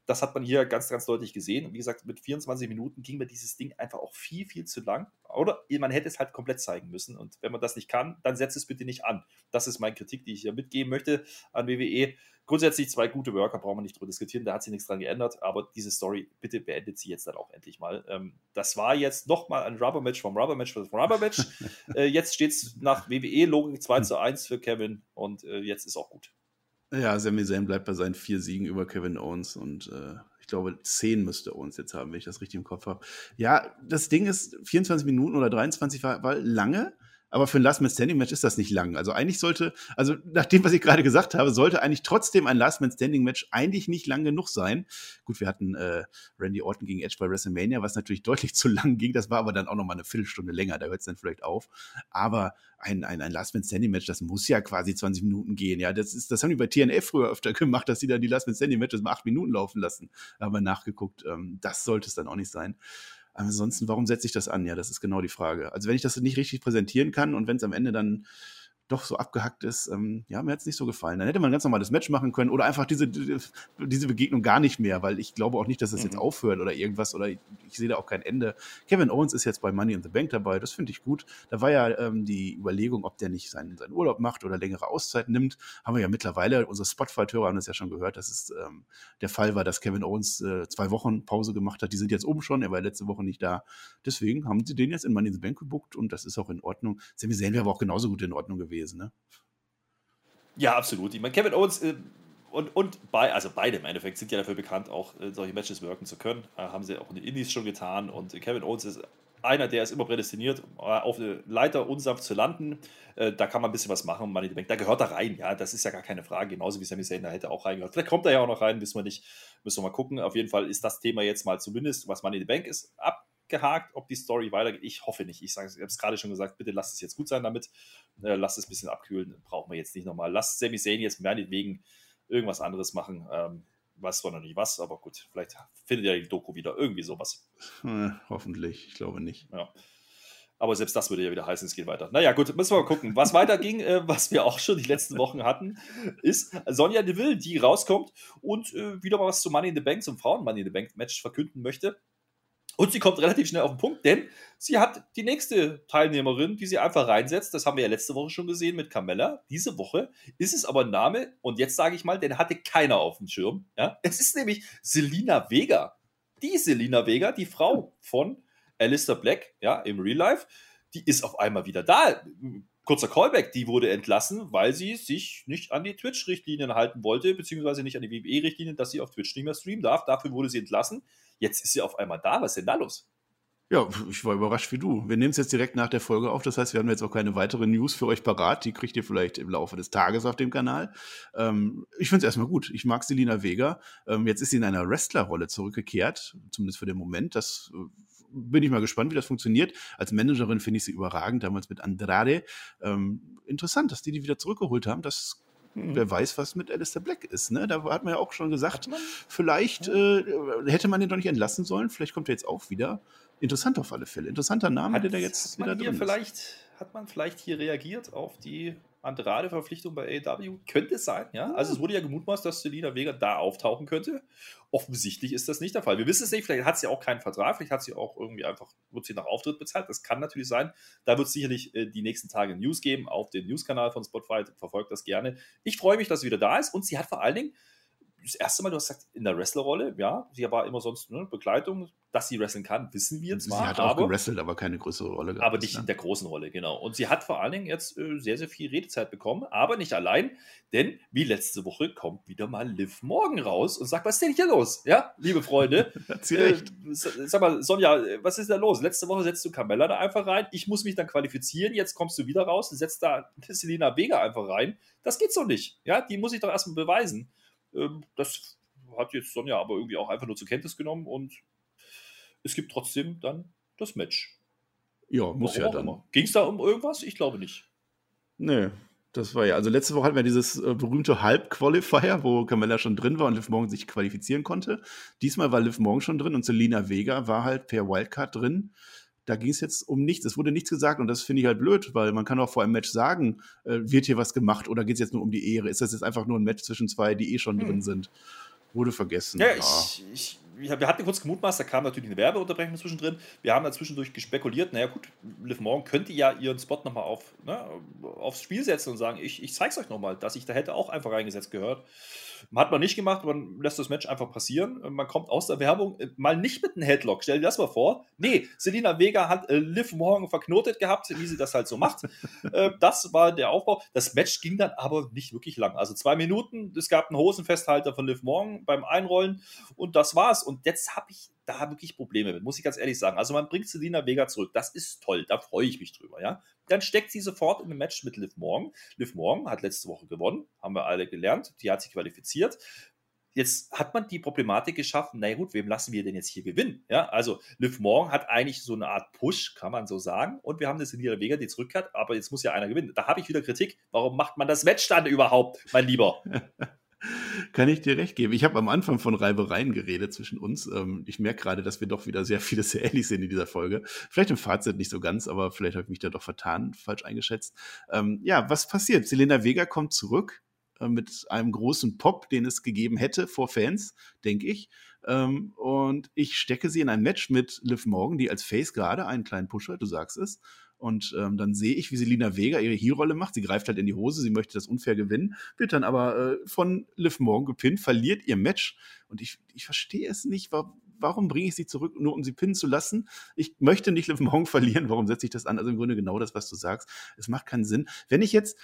Das hat man hier ganz, ganz deutlich gesehen. Und wie gesagt, mit 24 Minuten ging mir dieses Ding einfach auch viel, viel zu lang. Oder man hätte es halt komplett zeigen müssen. Und wenn man das nicht kann, dann setzt es bitte nicht an. Das ist meine Kritik, die ich hier mitgeben möchte an WWE. Grundsätzlich zwei gute Worker, brauchen wir nicht drüber diskutieren, da hat sich nichts dran geändert. Aber diese Story, bitte beendet sie jetzt dann auch endlich mal. Ähm, das war jetzt nochmal ein Rubber-Match vom Rubber-Match vom Rubber-Match. äh, jetzt steht es nach WWE-Logik 2 zu 1 für Kevin und äh, jetzt ist auch gut. Ja, Sami Zayn bleibt bei seinen vier Siegen über Kevin Owens und äh, ich glaube, zehn müsste Owens jetzt haben, wenn ich das richtig im Kopf habe. Ja, das Ding ist, 24 Minuten oder 23 war, war lange, aber für ein Last Man Standing Match ist das nicht lang. Also eigentlich sollte, also nach dem, was ich gerade gesagt habe, sollte eigentlich trotzdem ein Last Man Standing Match eigentlich nicht lang genug sein. Gut, wir hatten äh, Randy Orton gegen Edge bei WrestleMania, was natürlich deutlich zu lang ging. Das war aber dann auch noch mal eine Viertelstunde länger. Da hört es dann vielleicht auf. Aber ein, ein, ein Last Man Standing Match, das muss ja quasi 20 Minuten gehen. Ja, das ist, das haben die bei TNF früher öfter gemacht, dass sie dann die Last Man Standing Matches mal acht Minuten laufen lassen. Wir nachgeguckt. Ähm, das sollte es dann auch nicht sein. Ansonsten, warum setze ich das an? Ja, das ist genau die Frage. Also wenn ich das nicht richtig präsentieren kann und wenn es am Ende dann doch so abgehackt ist. Ähm, ja, mir hat es nicht so gefallen. Dann hätte man ein ganz normales Match machen können oder einfach diese, diese Begegnung gar nicht mehr, weil ich glaube auch nicht, dass es das mhm. jetzt aufhört oder irgendwas oder ich, ich, sehe da auch kein Ende. Kevin Owens ist jetzt bei Money in the Bank dabei, das finde ich gut. Da war ja ähm, die Überlegung, ob der nicht seinen, seinen Urlaub macht oder längere Auszeit nimmt. Haben wir ja mittlerweile, unsere Spotify-Hörer haben das ja schon gehört, dass es ähm, der Fall war, dass Kevin Owens äh, zwei Wochen Pause gemacht hat. Die sind jetzt oben schon, er war letzte Woche nicht da. Deswegen haben sie den jetzt in Money in the Bank gebuckt und das ist auch in Ordnung. Sami Zayn wäre aber auch genauso gut in Ordnung gewesen gewesen. Ne? Ja, absolut. Ich meine, Kevin Owens äh, und, und bei, also beide im Endeffekt sind ja dafür bekannt, auch äh, solche Matches wirken zu können. Äh, haben sie auch in den Indies schon getan. Und Kevin Owens ist einer, der ist immer prädestiniert, äh, auf eine Leiter unsanft zu landen. Äh, da kann man ein bisschen was machen. Money Bank, da gehört er rein. Ja, das ist ja gar keine Frage. Genauso wie Sami Zayn, da hätte auch reingehört. Vielleicht kommt er ja auch noch rein, wissen wir nicht. Müssen wir mal gucken. Auf jeden Fall ist das Thema jetzt mal zumindest, was Money the Bank ist, ab abgehakt, ob die Story weitergeht. Ich hoffe nicht. Ich, ich habe es gerade schon gesagt, bitte lasst es jetzt gut sein damit. Äh, lasst es ein bisschen abkühlen. Brauchen wir jetzt nicht nochmal. Lasst Sami Zayn jetzt meinetwegen irgendwas anderes machen. Ähm, weiß zwar noch nicht was, aber gut, vielleicht findet ja die Doku wieder irgendwie sowas. Äh, hoffentlich, ich glaube nicht. Ja. Aber selbst das würde ja wieder heißen, es geht weiter. Naja, gut, müssen wir mal gucken. Was weiterging, äh, was wir auch schon die letzten Wochen hatten, ist Sonja Deville, die rauskommt und äh, wieder mal was zum Money in the Bank, zum Frauen Money in the Bank Match verkünden möchte. Und sie kommt relativ schnell auf den Punkt, denn sie hat die nächste Teilnehmerin, die sie einfach reinsetzt. Das haben wir ja letzte Woche schon gesehen mit Carmella. Diese Woche ist es aber ein Name, und jetzt sage ich mal, den hatte keiner auf dem Schirm. Ja? Es ist nämlich Selina Vega. Die Selina Vega, die Frau von Alistair Black, ja, im Real Life, die ist auf einmal wieder da. Kurzer Callback, die wurde entlassen, weil sie sich nicht an die Twitch-Richtlinien halten wollte, beziehungsweise nicht an die WWE-Richtlinien, dass sie auf Twitch nicht mehr streamen darf. Dafür wurde sie entlassen. Jetzt ist sie auf einmal da. Was ist denn da los? Ja, ich war überrascht wie du. Wir nehmen es jetzt direkt nach der Folge auf. Das heißt, wir haben jetzt auch keine weiteren News für euch parat. Die kriegt ihr vielleicht im Laufe des Tages auf dem Kanal. Ähm, ich finde es erstmal gut. Ich mag Selina Vega. Ähm, jetzt ist sie in einer Wrestler-Rolle zurückgekehrt, zumindest für den Moment. Das äh, bin ich mal gespannt, wie das funktioniert. Als Managerin finde ich sie überragend, damals mit Andrade. Ähm, interessant, dass die die wieder zurückgeholt haben. Das hm. Wer weiß, was mit Alistair Black ist. Ne? Da hat man ja auch schon gesagt, vielleicht äh, hätte man den doch nicht entlassen sollen. Vielleicht kommt er jetzt auch wieder. Interessant auf alle Fälle. Interessanter Name, hat, der da jetzt wieder drin vielleicht, ist. Hat man vielleicht hier reagiert auf die Andrade-Verpflichtung bei AEW? Könnte es sein, ja. Also es wurde ja gemutmaßt, dass Selina Vega da auftauchen könnte. Offensichtlich ist das nicht der Fall. Wir wissen es nicht, vielleicht hat sie auch keinen Vertrag, vielleicht hat sie auch irgendwie einfach, wird sie nach Auftritt bezahlt. Das kann natürlich sein. Da wird es sicherlich äh, die nächsten Tage News geben auf dem News-Kanal von Spotify. Verfolgt das gerne. Ich freue mich, dass sie wieder da ist und sie hat vor allen Dingen das erste Mal, du hast gesagt, in der Wrestlerrolle, ja, sie war immer sonst ne, Begleitung, dass sie wresteln kann, wissen wir zwar. Sie hat auch aber, gewrestelt, aber keine größere Rolle gehabt. Aber nicht ne? in der großen Rolle, genau. Und sie hat vor allen Dingen jetzt äh, sehr, sehr viel Redezeit bekommen, aber nicht allein, denn wie letzte Woche kommt wieder mal Liv Morgan raus und sagt, was ist denn hier los? Ja, liebe Freunde. hat sie recht. Äh, sag mal, Sonja, was ist da los? Letzte Woche setzt du Carmella da einfach rein, ich muss mich dann qualifizieren, jetzt kommst du wieder raus und setzt da Selina Vega einfach rein. Das geht so nicht. Ja, die muss ich doch erstmal beweisen. Ähm, das hat jetzt Sonja aber irgendwie auch einfach nur zur Kenntnis genommen und es gibt trotzdem dann das Match. Ja, muss Warum ja dann. Ging es da um irgendwas? Ich glaube nicht. Nee, das war ja, also letzte Woche hatten wir dieses äh, berühmte Halb-Qualifier, wo Camilla schon drin war und Liv Morgan sich qualifizieren konnte. Diesmal war Liv Morgan schon drin und Selina Vega war halt per Wildcard drin. Da ging es jetzt um nichts. Es wurde nichts gesagt und das finde ich halt blöd, weil man kann auch vor einem Match sagen, äh, wird hier was gemacht oder geht es jetzt nur um die Ehre? Ist das jetzt einfach nur ein Match zwischen zwei, die eh schon hm. drin sind? Wurde vergessen. Ja, ja. Ich, ich, wir hatten kurz gemutmaßt, da kam natürlich eine Werbeunterbrechung zwischendrin. Wir haben da zwischendurch gespekuliert, naja gut, Liv Morgan könnte ja ihren Spot nochmal auf, ne, aufs Spiel setzen und sagen, ich, ich zeig's euch nochmal, dass ich da hätte auch einfach reingesetzt gehört. Hat man nicht gemacht, man lässt das Match einfach passieren. Man kommt aus der Werbung äh, mal nicht mit einem Headlock. Stell dir das mal vor. Nee, Selina Vega hat äh, Liv Morgan verknotet gehabt, wie sie das halt so macht. äh, das war der Aufbau. Das Match ging dann aber nicht wirklich lang. Also zwei Minuten. Es gab einen Hosenfesthalter von Liv Morgan beim Einrollen und das war's. Und jetzt habe ich da wirklich Probleme mit, muss ich ganz ehrlich sagen. Also man bringt Selina Vega zurück, das ist toll, da freue ich mich drüber, ja. Dann steckt sie sofort in ein Match mit Liv Morgan. Liv Morgan hat letzte Woche gewonnen, haben wir alle gelernt, die hat sich qualifiziert. Jetzt hat man die Problematik geschaffen, na gut, wem lassen wir denn jetzt hier gewinnen? Ja, also Liv Morgan hat eigentlich so eine Art Push, kann man so sagen. Und wir haben eine Selina Vega, die zurückkehrt, aber jetzt muss ja einer gewinnen. Da habe ich wieder Kritik. Warum macht man das Match dann überhaupt, mein Lieber? Kann ich dir recht geben. Ich habe am Anfang von Reibereien geredet zwischen uns. Ähm, ich merke gerade, dass wir doch wieder sehr viele sehr ähnlich sind in dieser Folge. Vielleicht im Fazit nicht so ganz, aber vielleicht habe ich mich da doch vertan, falsch eingeschätzt. Ähm, ja, was passiert? Selena Vega kommt zurück äh, mit einem großen Pop, den es gegeben hätte vor Fans, denke ich. Ähm, und ich stecke sie in ein Match mit Liv Morgan, die als Face gerade einen kleinen Pusher, du sagst es, und ähm, dann sehe ich, wie Selina Vega ihre Hierrolle macht. Sie greift halt in die Hose, sie möchte das unfair gewinnen, wird dann aber äh, von Liv Morgan gepinnt, verliert ihr Match. Und ich, ich verstehe es nicht, warum warum bringe ich sie zurück, nur um sie pinnen zu lassen? Ich möchte nicht Liv Morgan verlieren, warum setze ich das an? Also im Grunde genau das, was du sagst. Es macht keinen Sinn. Wenn ich jetzt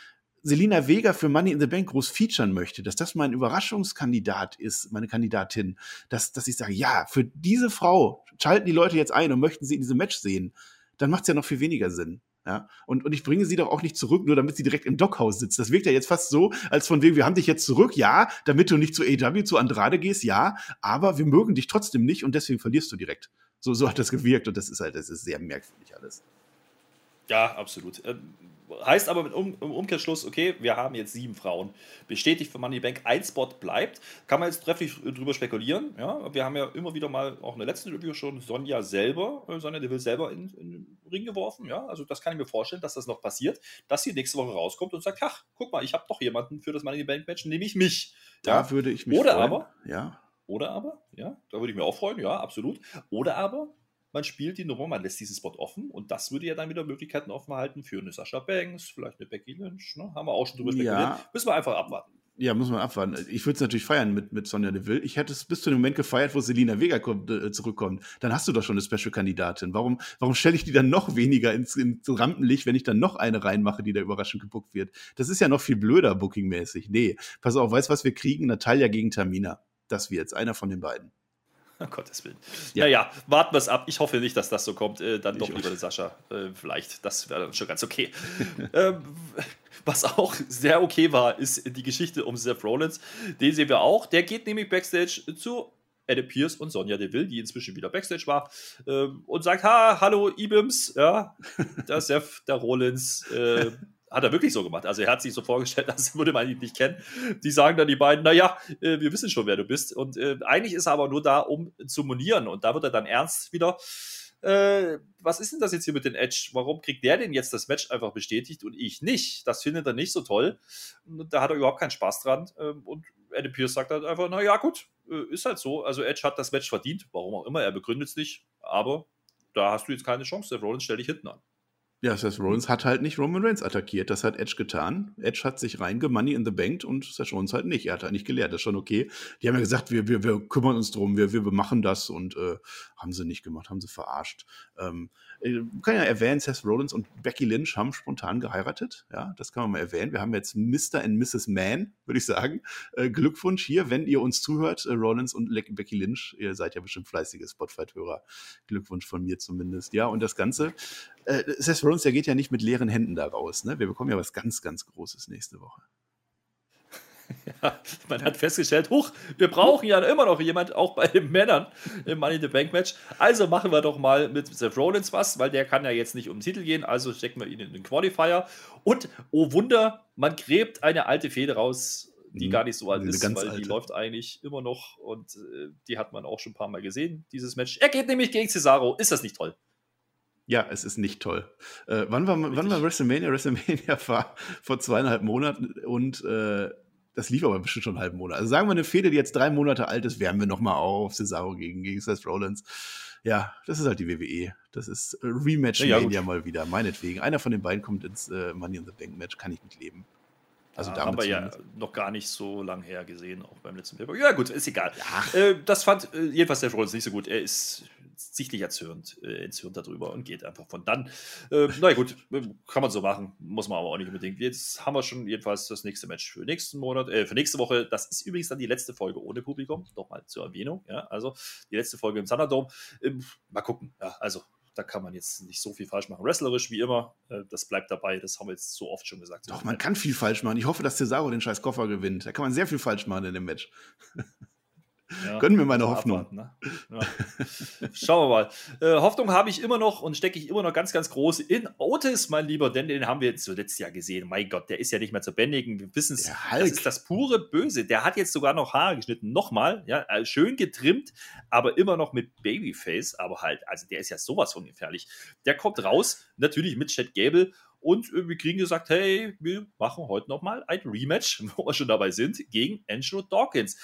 Selina Vega für Money in the Bank groß featuren möchte, dass das mein Überraschungskandidat ist, meine Kandidatin, dass, dass ich sage, ja, für diese Frau schalten die Leute jetzt ein und möchten sie in diesem Match sehen, dann macht es ja noch viel weniger Sinn. Ja, und, und ich bringe sie doch auch nicht zurück, nur damit sie direkt im Dockhaus sitzt. Das wirkt ja jetzt fast so, als von wegen, wir haben dich jetzt zurück, ja, damit du nicht zu AW, zu Andrade gehst, ja, aber wir mögen dich trotzdem nicht und deswegen verlierst du direkt. So, so hat das gewirkt und das ist halt, das ist sehr merkwürdig alles. Ja, absolut. Ähm, heißt aber mit um, im Umkehrschluss, okay, wir haben jetzt sieben Frauen bestätigt für Money Bank. Ein Spot bleibt. Kann man jetzt trefflich drüber spekulieren. Ja? Wir haben ja immer wieder mal auch in der letzten Review schon Sonja selber, äh, Sonja Deville selber in, in, den Ring geworfen. Ja? Also das kann ich mir vorstellen, dass das noch passiert, dass sie nächste Woche rauskommt und sagt, ach, guck mal, ich habe doch jemanden für das Money Bank Match, nämlich mich. Da ja? würde ich mich Oder freuen. aber, ja. Oder aber, ja, da würde ich mir auch freuen, ja, absolut. Oder aber, man spielt die Nummer, man lässt diesen Spot offen und das würde ja dann wieder Möglichkeiten offen halten für eine Sascha Banks, vielleicht eine Becky Lynch, ne? haben wir auch schon drüber spekuliert. Ja. Müssen wir einfach abwarten. Ja, muss man abwarten. Ich würde es natürlich feiern mit, mit Sonja Deville. Ich hätte es bis zu dem Moment gefeiert, wo Selina Vega kommt, äh, zurückkommt. Dann hast du doch schon eine Special-Kandidatin. Warum, warum stelle ich die dann noch weniger ins, ins Rampenlicht, wenn ich dann noch eine reinmache, die da überraschend gebuckt wird? Das ist ja noch viel blöder, bookingmäßig. Nee, pass auf, weißt du, was wir kriegen? Natalia gegen Tamina. Das wird's. Einer von den beiden. Um Gottes Willen. Ja. Naja, warten wir es ab. Ich hoffe nicht, dass das so kommt. Äh, dann ich doch lieber den Sascha. Äh, vielleicht. Das wäre dann schon ganz okay. ähm, was auch sehr okay war, ist die Geschichte um Seth Rollins. Den sehen wir auch. Der geht nämlich Backstage zu Adam Pierce und Sonja Deville, die inzwischen wieder Backstage war, ähm, und sagt: Ha, hallo, Ibims. Ja, der Seth, der Rollins. Äh, hat er wirklich so gemacht. Also er hat sich so vorgestellt, als würde man ihn nicht kennen. Die sagen dann die beiden, naja, äh, wir wissen schon, wer du bist. Und äh, eigentlich ist er aber nur da, um zu monieren. Und da wird er dann ernst wieder. Äh, was ist denn das jetzt hier mit den Edge? Warum kriegt der denn jetzt das Match einfach bestätigt und ich nicht? Das findet er nicht so toll. Da hat er überhaupt keinen Spaß dran. Ähm, und Adam Pierce sagt dann einfach, naja, gut, äh, ist halt so. Also Edge hat das Match verdient, warum auch immer, er begründet es nicht. Aber da hast du jetzt keine Chance. Der Rollins stell dich hinten an. Ja, Seth Rollins hat halt nicht Roman Reigns attackiert. Das hat Edge getan. Edge hat sich reingemoney in the bank und Seth Rollins halt nicht. Er hat halt nicht gelehrt. Das ist schon okay. Die haben ja gesagt, wir, wir, wir kümmern uns drum, wir, wir machen das und äh, haben sie nicht gemacht, haben sie verarscht. Ähm, äh, kann ja erwähnen, Seth Rollins und Becky Lynch haben spontan geheiratet. Ja, das kann man mal erwähnen. Wir haben jetzt Mr. und Mrs. Man, würde ich sagen. Äh, Glückwunsch hier, wenn ihr uns zuhört, äh, Rollins und Le Becky Lynch. Ihr seid ja bestimmt fleißige Spotfight-Hörer. Glückwunsch von mir zumindest. Ja, und das Ganze, äh, Seth Rollins, der geht ja nicht mit leeren Händen da raus. Ne? Wir bekommen ja was ganz, ganz Großes nächste Woche. Ja, man hat festgestellt, huch, wir brauchen ja immer noch jemand, auch bei den Männern im Money in the Bank Match. Also machen wir doch mal mit Seth Rollins was, weil der kann ja jetzt nicht um den Titel gehen, also stecken wir ihn in den Qualifier. Und, oh Wunder, man gräbt eine alte Fehde raus, die mhm. gar nicht so alt ist, weil alte. die läuft eigentlich immer noch und äh, die hat man auch schon ein paar Mal gesehen, dieses Match. Er geht nämlich gegen Cesaro. Ist das nicht toll? Ja, es ist nicht toll. Äh, wann, war, wann war WrestleMania? WrestleMania war vor zweieinhalb Monaten und äh, das lief aber bestimmt schon einen halben Monat. Also sagen wir eine Fehde, die jetzt drei Monate alt ist, wärmen wir nochmal auf. Cesaro gegen, gegen Seth Rollins. Ja, das ist halt die WWE. Das ist äh, Rematch ja, mal wieder, meinetwegen. Einer von den beiden kommt ins äh, Money in the Bank Match, kann ich mitleben. Also ja, haben wir ja noch gar nicht so lange her gesehen, auch beim letzten Paper. Ja, gut, ist egal. Ja. Äh, das fand äh, jedenfalls Seth Rollins nicht so gut. Er ist sichtlich erzürnt, äh, entzürnt darüber und geht einfach von dann. Äh, naja, gut, kann man so machen, muss man aber auch nicht unbedingt. Jetzt haben wir schon jedenfalls das nächste Match für nächsten Monat, äh, für nächste Woche. Das ist übrigens dann die letzte Folge ohne Publikum. Nochmal zur Erwähnung. Ja, also die letzte Folge im Thunderdome. Ähm, mal gucken. Ja, also da kann man jetzt nicht so viel falsch machen. Wrestlerisch wie immer, äh, das bleibt dabei, das haben wir jetzt so oft schon gesagt. Doch, man kann viel falsch machen. Ich hoffe, dass Cesaro den scheiß Koffer gewinnt. Da kann man sehr viel falsch machen in dem Match. Ja, Gönnen wir meine Hoffnung. Abwarten, ne? ja. Schauen wir mal. Äh, Hoffnung habe ich immer noch und stecke ich immer noch ganz, ganz groß in Otis, mein Lieber, denn den haben wir jetzt so letztes Jahr gesehen. Mein Gott, der ist ja nicht mehr zu bändigen. Wir wissen es, das ist das pure Böse. Der hat jetzt sogar noch Haare geschnitten. Nochmal, ja, äh, schön getrimmt, aber immer noch mit Babyface. Aber halt, also der ist ja sowas von gefährlich. Der kommt raus, natürlich mit Chad Gable und wir kriegen gesagt, hey, wir machen heute nochmal ein Rematch, wo wir schon dabei sind, gegen Angelo Dawkins.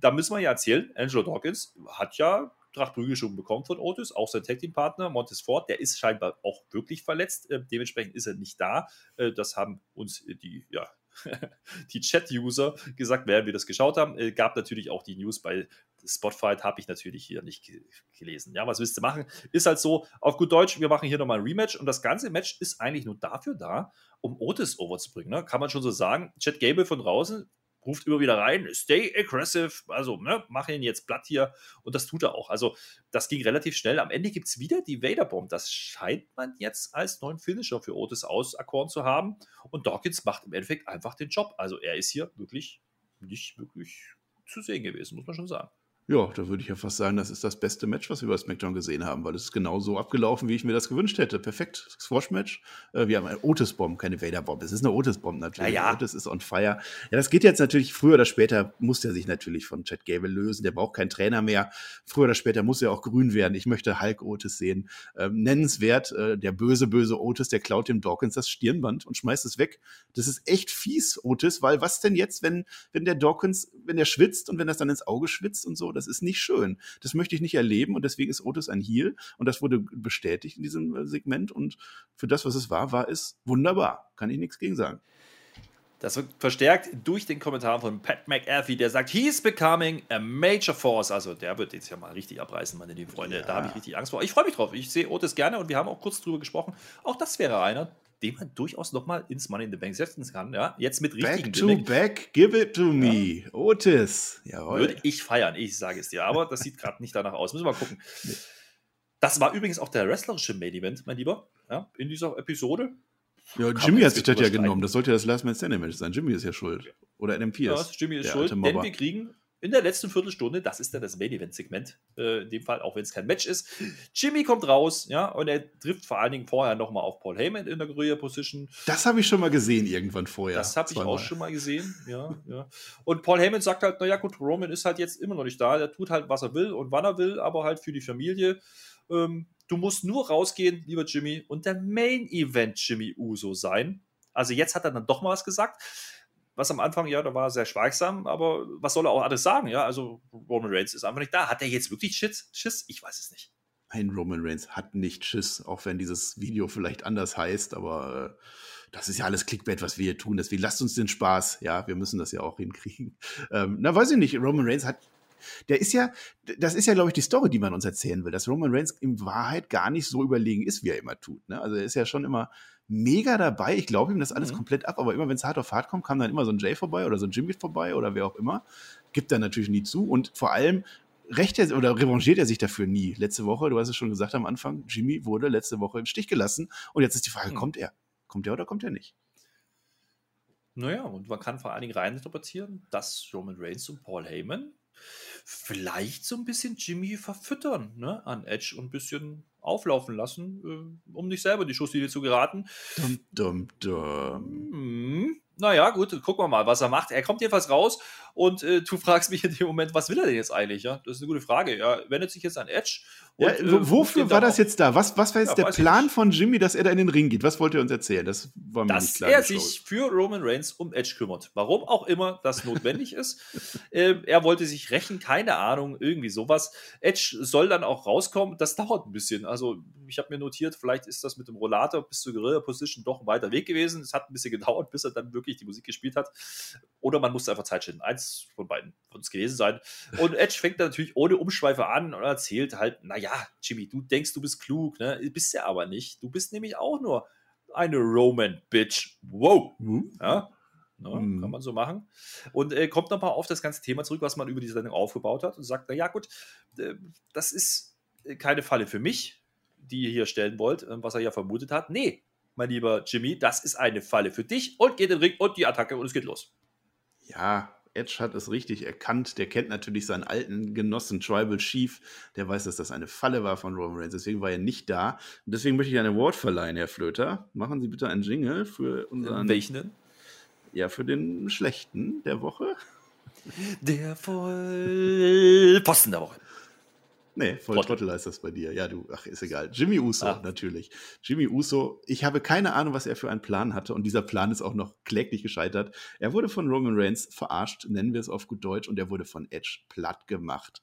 Da müssen wir ja erzählen, Angelo Dawkins hat ja Trachtprügel schon bekommen von Otis, auch sein Tag Team Partner Montes Ford, der ist scheinbar auch wirklich verletzt. Äh, dementsprechend ist er nicht da. Äh, das haben uns die, ja, die Chat-User gesagt, während wir das geschaut haben. Äh, gab natürlich auch die News bei Spotfight, habe ich natürlich hier nicht gelesen. Ja, was willst du machen? Ist halt so, auf gut Deutsch, wir machen hier nochmal ein Rematch und das ganze Match ist eigentlich nur dafür da, um Otis overzubringen. Ne? Kann man schon so sagen. Chad Gable von draußen ruft immer wieder rein, stay aggressive, also ne, mach ihn jetzt platt hier und das tut er auch. Also das ging relativ schnell. Am Ende gibt es wieder die Vader-Bomb. Das scheint man jetzt als neuen Finisher für Otis auserkoren zu haben und Dawkins macht im Endeffekt einfach den Job. Also er ist hier wirklich nicht wirklich zu sehen gewesen, muss man schon sagen. Ja, da würde ich ja fast sagen, das ist das beste Match, was wir bei SmackDown gesehen haben, weil es ist genau so abgelaufen, wie ich mir das gewünscht hätte. Perfekt, Squash-Match. Äh, wir haben eine Otis-Bomb, keine Vader-Bomb. Es ist eine Otis-Bomb natürlich. Ja, ja. Otis ist on fire. Ja, das geht jetzt natürlich, früher oder später muss der sich natürlich von Chad Gable lösen. Der braucht keinen Trainer mehr. Früher oder später muss er auch grün werden. Ich möchte Hulk Otis sehen. Ähm, nennenswert, äh, der böse, böse Otis, der klaut dem Dawkins das Stirnband und schmeißt es weg. Das ist echt fies, Otis, weil was denn jetzt, wenn, wenn der Dawkins, wenn der schwitzt und wenn das dann ins Auge schwitzt und so, das ist nicht schön. Das möchte ich nicht erleben und deswegen ist Otis ein Heel und das wurde bestätigt in diesem äh, Segment und für das, was es war, war es wunderbar. Kann ich nichts gegen sagen. Das wird verstärkt durch den Kommentar von Pat McAfee, der sagt, he's becoming a major force. Also der wird jetzt ja mal richtig abreißen, meine lieben Freunde. Ja. Da habe ich richtig Angst vor. Ich freue mich drauf. Ich sehe Otis gerne und wir haben auch kurz drüber gesprochen. Auch das wäre einer, den man durchaus nochmal ins Money in the Bank setzen kann. Ja, jetzt mit richtigen Back to Gimmick. back, give it to me. Ja. Otis. Jawohl. Würde ich feiern, ich sage es dir. Aber das sieht gerade nicht danach aus. Müssen wir mal gucken. Das war übrigens auch der wrestlerische Main Event, mein Lieber, ja, in dieser Episode. Ja, Jimmy hat sich das ja genommen. Das sollte ja das Last Man Standing Match sein. Jimmy ist ja schuld. Oder NMP ist. Ja, Jimmy ist schuld, denn wir kriegen in der letzten Viertelstunde, das ist dann das Main Event Segment, äh, in dem Fall, auch wenn es kein Match ist. Jimmy kommt raus, ja, und er trifft vor allen Dingen vorher nochmal auf Paul Heyman in der Guerilla Position. Das habe ich schon mal gesehen irgendwann vorher. Das habe ich auch schon mal gesehen, ja, ja. Und Paul Heyman sagt halt, naja gut, Roman ist halt jetzt immer noch nicht da, der tut halt, was er will und wann er will, aber halt für die Familie. Ähm, du musst nur rausgehen, lieber Jimmy, und der Main Event Jimmy Uso sein. Also jetzt hat er dann doch mal was gesagt was am Anfang, ja, da war er sehr schweigsam, aber was soll er auch alles sagen, ja? Also Roman Reigns ist einfach nicht da. Hat er jetzt wirklich Schiss? Schiss? Ich weiß es nicht. Ein Roman Reigns hat nicht Schiss, auch wenn dieses Video vielleicht anders heißt, aber äh, das ist ja alles Clickbait, was wir hier tun. Deswegen lasst uns den Spaß, ja, wir müssen das ja auch hinkriegen. Ähm, na, weiß ich nicht, Roman Reigns hat der ist ja, das ist ja, glaube ich, die Story, die man uns erzählen will, dass Roman Reigns in Wahrheit gar nicht so überlegen ist, wie er immer tut. Ne? Also er ist ja schon immer mega dabei. Ich glaube ihm das alles mhm. komplett ab, aber immer wenn es hart auf hart kommt, kam dann immer so ein Jay vorbei oder so ein Jimmy vorbei oder wer auch immer. Gibt er natürlich nie zu und vor allem recht er oder revanchiert er sich dafür nie. Letzte Woche, du hast es schon gesagt am Anfang, Jimmy wurde letzte Woche im Stich gelassen und jetzt ist die Frage, mhm. kommt er? Kommt er oder kommt er nicht? Naja, und man kann vor allen Dingen reininterpretieren, dass Roman Reigns und Paul Heyman vielleicht so ein bisschen Jimmy verfüttern ne, an Edge und ein bisschen auflaufen lassen, äh, um nicht selber in die Schusslinie zu geraten. Dum, dum, dum. Naja, gut, gucken wir mal, was er macht. Er kommt jedenfalls raus und äh, du fragst mich in dem Moment, was will er denn jetzt eigentlich? Ja, das ist eine gute Frage. Er wendet sich jetzt an Edge ja, äh, wofür war das jetzt da? Was, was war jetzt ja, der Plan von Jimmy, dass er da in den Ring geht? Was wollte er uns erzählen? Das war mir dass nicht klar. Dass er sich für Roman Reigns um Edge kümmert. Warum auch immer das notwendig ist. Äh, er wollte sich rächen, keine Ahnung, irgendwie sowas. Edge soll dann auch rauskommen. Das dauert ein bisschen. Also, ich habe mir notiert, vielleicht ist das mit dem Rollator bis zur Guerilla Position doch ein weiter Weg gewesen. Es hat ein bisschen gedauert, bis er dann wirklich die Musik gespielt hat. Oder man musste einfach Zeit schinden. Eins von beiden wird es gewesen sein. Und Edge fängt dann natürlich ohne Umschweife an und erzählt halt, naja, ja, Jimmy, du denkst, du bist klug, ne? Bist ja aber nicht. Du bist nämlich auch nur eine Roman-Bitch. Wow. Mhm. Ja, Ne, mhm. Kann man so machen. Und äh, kommt nochmal auf das ganze Thema zurück, was man über die Sendung aufgebaut hat und sagt, na ja, gut, äh, das ist äh, keine Falle für mich, die ihr hier stellen wollt, äh, was er ja vermutet hat. Nee, mein lieber Jimmy, das ist eine Falle für dich und geht in den Ring und die Attacke und es geht los. Ja, Edge hat es richtig erkannt. Der kennt natürlich seinen alten Genossen Tribal Chief. Der weiß, dass das eine Falle war von Roman Reigns. Deswegen war er nicht da. Und deswegen möchte ich einen Award verleihen, Herr Flöter. Machen Sie bitte einen Jingle für unseren. Welchen denn? Ja, für den schlechten der Woche. Der Vollposten der Woche. Nee, voll Trottel. Heißt das bei dir. Ja, du, ach, ist egal. Jimmy Uso, ah. natürlich. Jimmy Uso, ich habe keine Ahnung, was er für einen Plan hatte und dieser Plan ist auch noch kläglich gescheitert. Er wurde von Roman Reigns verarscht, nennen wir es auf gut Deutsch, und er wurde von Edge platt gemacht.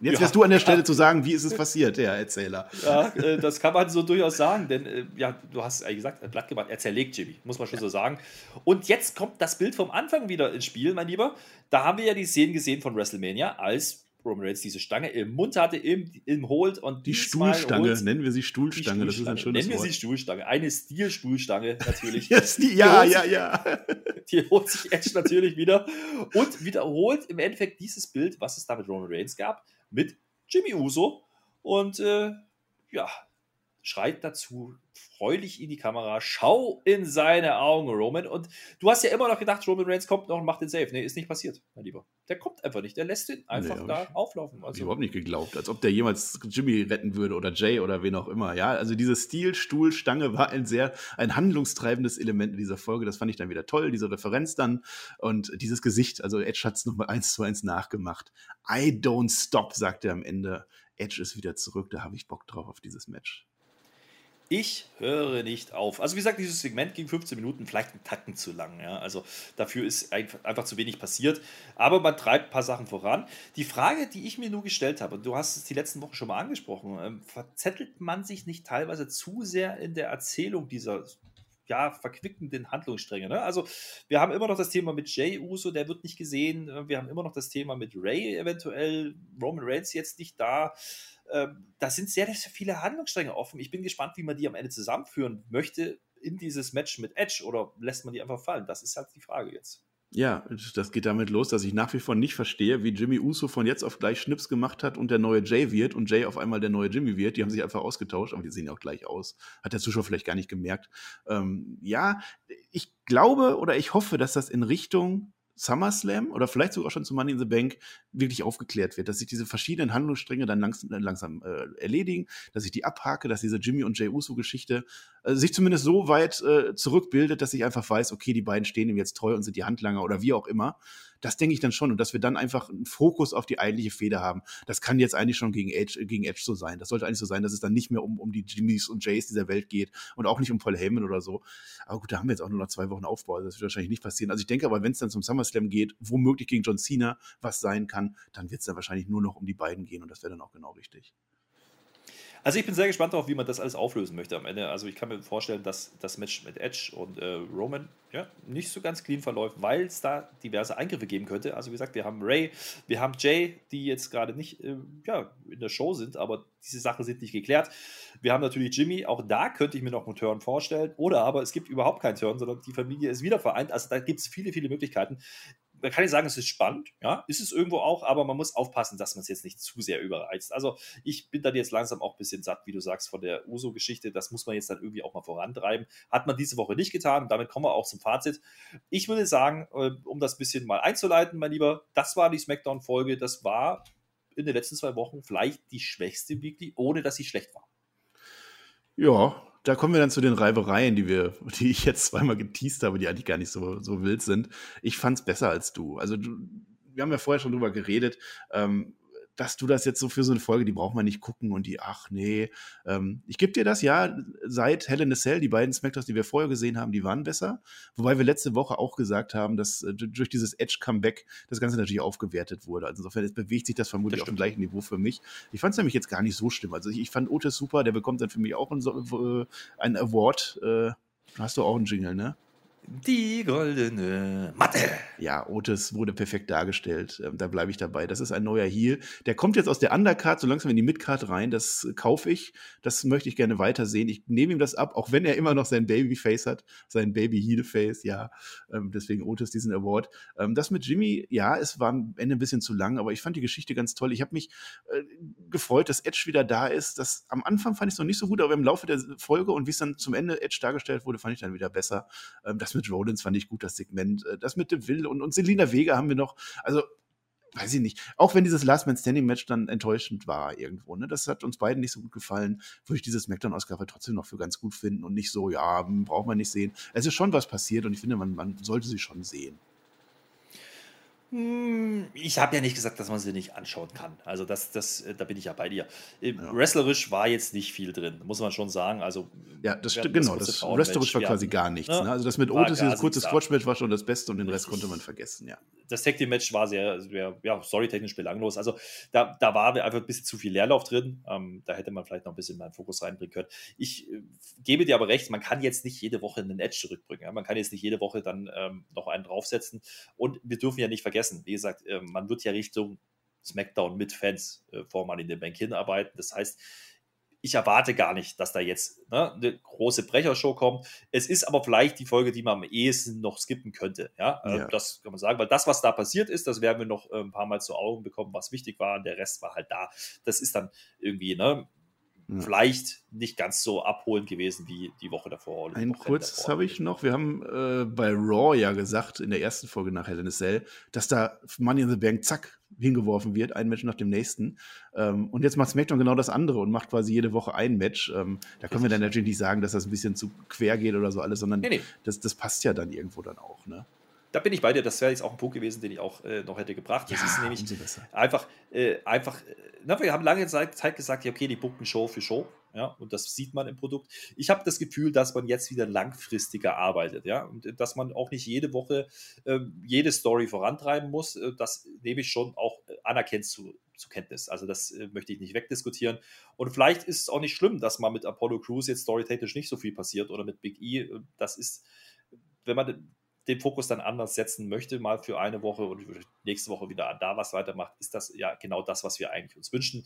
Jetzt ja, wärst du an der Stelle ja. zu sagen, wie ist es passiert, der Erzähler. Ja, äh, das kann man so durchaus sagen, denn äh, ja, du hast eigentlich gesagt, platt gemacht, er zerlegt Jimmy, muss man schon ja. so sagen. Und jetzt kommt das Bild vom Anfang wieder ins Spiel, mein Lieber. Da haben wir ja die Szenen gesehen von WrestleMania, als Roman Reigns diese Stange im Mund hatte, im, im Holt und die Stuhlstange, nennen wir sie Stuhlstange, das ist ein schönes Nennen wir sie Stuhlstange, eine Stil-Stuhlstange natürlich. yes, die, ja, ja, ja. Die holt sich Edge natürlich wieder und wiederholt im Endeffekt dieses Bild, was es da mit Roman Reigns gab mit Jimmy Uso. Und äh, ja, schreit dazu freudig in die Kamera, schau in seine Augen, Roman. Und du hast ja immer noch gedacht, Roman Reigns kommt noch und macht den Safe. Nee, ist nicht passiert, mein Lieber. Der kommt einfach nicht. Der lässt ihn einfach nee, da ich, auflaufen. Also, ich überhaupt nicht geglaubt, als ob der jemals Jimmy retten würde oder Jay oder wen auch immer. Ja, also diese Stil-Stuhl-Stange war ein sehr, ein handlungstreibendes Element in dieser Folge. Das fand ich dann wieder toll, diese Referenz dann und dieses Gesicht. Also Edge hat es nochmal eins zu eins nachgemacht. I don't stop, sagt er am Ende. Edge ist wieder zurück, da habe ich Bock drauf auf dieses Match. Ich höre nicht auf. Also wie gesagt, dieses Segment ging 15 Minuten, vielleicht einen Tacken zu lang. Ja? Also dafür ist einfach zu wenig passiert. Aber man treibt ein paar Sachen voran. Die Frage, die ich mir nur gestellt habe, und du hast es die letzten Wochen schon mal angesprochen, ähm, verzettelt man sich nicht teilweise zu sehr in der Erzählung dieser ja, verquickenden Handlungsstränge. Ne? Also wir haben immer noch das Thema mit Jay Uso, der wird nicht gesehen. Wir haben immer noch das Thema mit Ray eventuell. Roman Reigns jetzt nicht da. Ähm, da sind sehr, sehr viele Handlungsstränge offen. Ich bin gespannt, wie man die am Ende zusammenführen möchte in dieses Match mit Edge oder lässt man die einfach fallen? Das ist halt die Frage jetzt. Ja, das geht damit los, dass ich nach wie vor nicht verstehe, wie Jimmy Uso von jetzt auf gleich Schnips gemacht hat und der neue Jay wird und Jay auf einmal der neue Jimmy wird. Die haben sich einfach ausgetauscht, aber die sehen ja auch gleich aus. Hat der Zuschauer vielleicht gar nicht gemerkt. Ähm, ja, ich glaube oder ich hoffe, dass das in Richtung SummerSlam oder vielleicht sogar schon zu Money in the Bank wirklich aufgeklärt wird, dass sich diese verschiedenen Handlungsstränge dann langsam, äh, langsam äh, erledigen, dass ich die abhake, dass diese Jimmy und Jay Uso Geschichte äh, sich zumindest so weit äh, zurückbildet, dass ich einfach weiß, okay, die beiden stehen ihm jetzt treu und sind die Handlanger oder wie auch immer. Das denke ich dann schon und dass wir dann einfach einen Fokus auf die eigentliche Feder haben. Das kann jetzt eigentlich schon gegen Edge, gegen Edge so sein. Das sollte eigentlich so sein, dass es dann nicht mehr um, um die Jimmys und Jays dieser Welt geht und auch nicht um Paul Heyman oder so. Aber gut, da haben wir jetzt auch nur noch zwei Wochen Aufbau. Also das wird wahrscheinlich nicht passieren. Also ich denke aber, wenn es dann zum SummerSlam geht, womöglich gegen John Cena was sein kann, dann wird es dann wahrscheinlich nur noch um die beiden gehen und das wäre dann auch genau richtig. Also ich bin sehr gespannt darauf, wie man das alles auflösen möchte am Ende. Also ich kann mir vorstellen, dass das Match mit Edge und äh, Roman ja, nicht so ganz clean verläuft, weil es da diverse Eingriffe geben könnte. Also wie gesagt, wir haben Ray, wir haben Jay, die jetzt gerade nicht äh, ja, in der Show sind, aber diese Sachen sind nicht geklärt. Wir haben natürlich Jimmy, auch da könnte ich mir noch einen Turn vorstellen. Oder aber es gibt überhaupt keinen Turn, sondern die Familie ist wieder vereint. Also da gibt es viele, viele Möglichkeiten man kann nicht sagen, es ist spannend, ja, ist es irgendwo auch, aber man muss aufpassen, dass man es jetzt nicht zu sehr überreizt. Also ich bin dann jetzt langsam auch ein bisschen satt, wie du sagst, von der Uso-Geschichte. Das muss man jetzt dann irgendwie auch mal vorantreiben. Hat man diese Woche nicht getan damit kommen wir auch zum Fazit. Ich würde sagen, äh, um das ein bisschen mal einzuleiten, mein Lieber, das war die Smackdown-Folge. Das war in den letzten zwei Wochen vielleicht die schwächste Weekly, ohne dass sie schlecht war. Ja, da kommen wir dann zu den Reibereien, die wir, die ich jetzt zweimal geteased habe, die eigentlich gar nicht so, so wild sind. Ich fand es besser als du. Also du, wir haben ja vorher schon drüber geredet. Ähm, dass du das jetzt so für so eine Folge, die braucht man nicht gucken und die, ach nee. Ähm, ich gebe dir das, ja, seit Hell in a Cell, die beiden Smackdowns, die wir vorher gesehen haben, die waren besser. Wobei wir letzte Woche auch gesagt haben, dass äh, durch dieses Edge-Comeback das Ganze natürlich aufgewertet wurde. Also insofern bewegt sich das vermutlich das auf dem gleichen Niveau für mich. Ich fand es nämlich jetzt gar nicht so schlimm. Also ich, ich fand Otis super, der bekommt dann für mich auch einen, äh, einen Award. Äh, hast du auch einen Jingle, ne? Die goldene Matte. Ja, Otis wurde perfekt dargestellt. Ähm, da bleibe ich dabei. Das ist ein neuer Heal. Der kommt jetzt aus der Undercard so langsam in die Midcard rein. Das kaufe ich. Das möchte ich gerne weitersehen. Ich nehme ihm das ab, auch wenn er immer noch sein Babyface hat. Sein Baby-Heel-Face, ja. Ähm, deswegen Otis diesen Award. Ähm, das mit Jimmy, ja, es war am Ende ein bisschen zu lang, aber ich fand die Geschichte ganz toll. Ich habe mich äh, gefreut, dass Edge wieder da ist. Das, am Anfang fand ich es noch nicht so gut, aber im Laufe der Folge und wie es dann zum Ende Edge dargestellt wurde, fand ich dann wieder besser. das mit Rollins fand ich gut, das Segment. Äh, das mit dem Will und, und Selina Vega haben wir noch. Also, weiß ich nicht. Auch wenn dieses Last Man Standing Match dann enttäuschend war irgendwo, ne? Das hat uns beiden nicht so gut gefallen, würde ich diese Smackdown-Ausgabe trotzdem noch für ganz gut finden und nicht so, ja, braucht man nicht sehen. Es ist schon was passiert und ich finde, man, man sollte sie schon sehen. Hm, ich habe ja nicht gesagt, dass man sie nicht anschauen kann. Also das, das, äh, da bin ich ja bei dir. Äh, ja. Wrestlerisch war jetzt nicht viel drin, muss man schon sagen. Also ja, das stimmt genau. Das, Wrestlerisch war quasi gar nichts. Ne? Also das mit Otis, dieses kurze Squash-Match war schon das Beste und den Rest konnte man vergessen. Ja. Das Tag Team Match war sehr, sehr ja, storytechnisch belanglos. Also da, da war einfach ein bisschen zu viel Leerlauf drin. Ähm, da hätte man vielleicht noch ein bisschen mehr Fokus reinbringen können. Ich äh, gebe dir aber recht, man kann jetzt nicht jede Woche einen Edge zurückbringen. Ja? Man kann jetzt nicht jede Woche dann ähm, noch einen draufsetzen. Und wir dürfen ja nicht vergessen. Wie gesagt, äh, man wird ja Richtung SmackDown mit Fans äh, vor man in den Bank hinarbeiten. Das heißt, ich erwarte gar nicht, dass da jetzt ne, eine große Brechershow kommt. Es ist aber vielleicht die Folge, die man am ehesten noch skippen könnte. Ja, äh, ja. das kann man sagen, weil das, was da passiert ist, das werden wir noch ein paar Mal zu Augen bekommen, was wichtig war. Der Rest war halt da. Das ist dann irgendwie, ne, ja. vielleicht nicht ganz so abholend gewesen wie die Woche davor. Ein kurzes habe ich noch. Wir haben äh, bei Raw ja gesagt, in der ersten Folge nach Hell in a Cell, dass da Money in the Bank zack hingeworfen wird, ein Match nach dem nächsten. Ähm, und jetzt macht SmackDown genau das andere und macht quasi jede Woche ein Match. Ähm, da können wir dann natürlich nicht sagen, dass das ein bisschen zu quer geht oder so alles, sondern nee, nee. Das, das passt ja dann irgendwo dann auch. Ne? Da bin ich bei dir. Das wäre jetzt auch ein Punkt gewesen, den ich auch äh, noch hätte gebracht. Das ja, ist nämlich einfach, äh, einfach, äh, na, wir haben lange Zeit, gesagt, ja, okay, die bucken Show für Show. Ja, und das sieht man im Produkt. Ich habe das Gefühl, dass man jetzt wieder langfristiger arbeitet, ja, und äh, dass man auch nicht jede Woche äh, jede Story vorantreiben muss. Äh, das nehme ich schon auch anerkennt zu, zur Kenntnis. Also das äh, möchte ich nicht wegdiskutieren. Und vielleicht ist es auch nicht schlimm, dass man mit Apollo Crews jetzt storytechnisch nicht so viel passiert oder mit Big E. Das ist, wenn man den Fokus dann anders setzen möchte, mal für eine Woche und nächste Woche wieder da was weitermacht, ist das ja genau das, was wir eigentlich uns wünschen.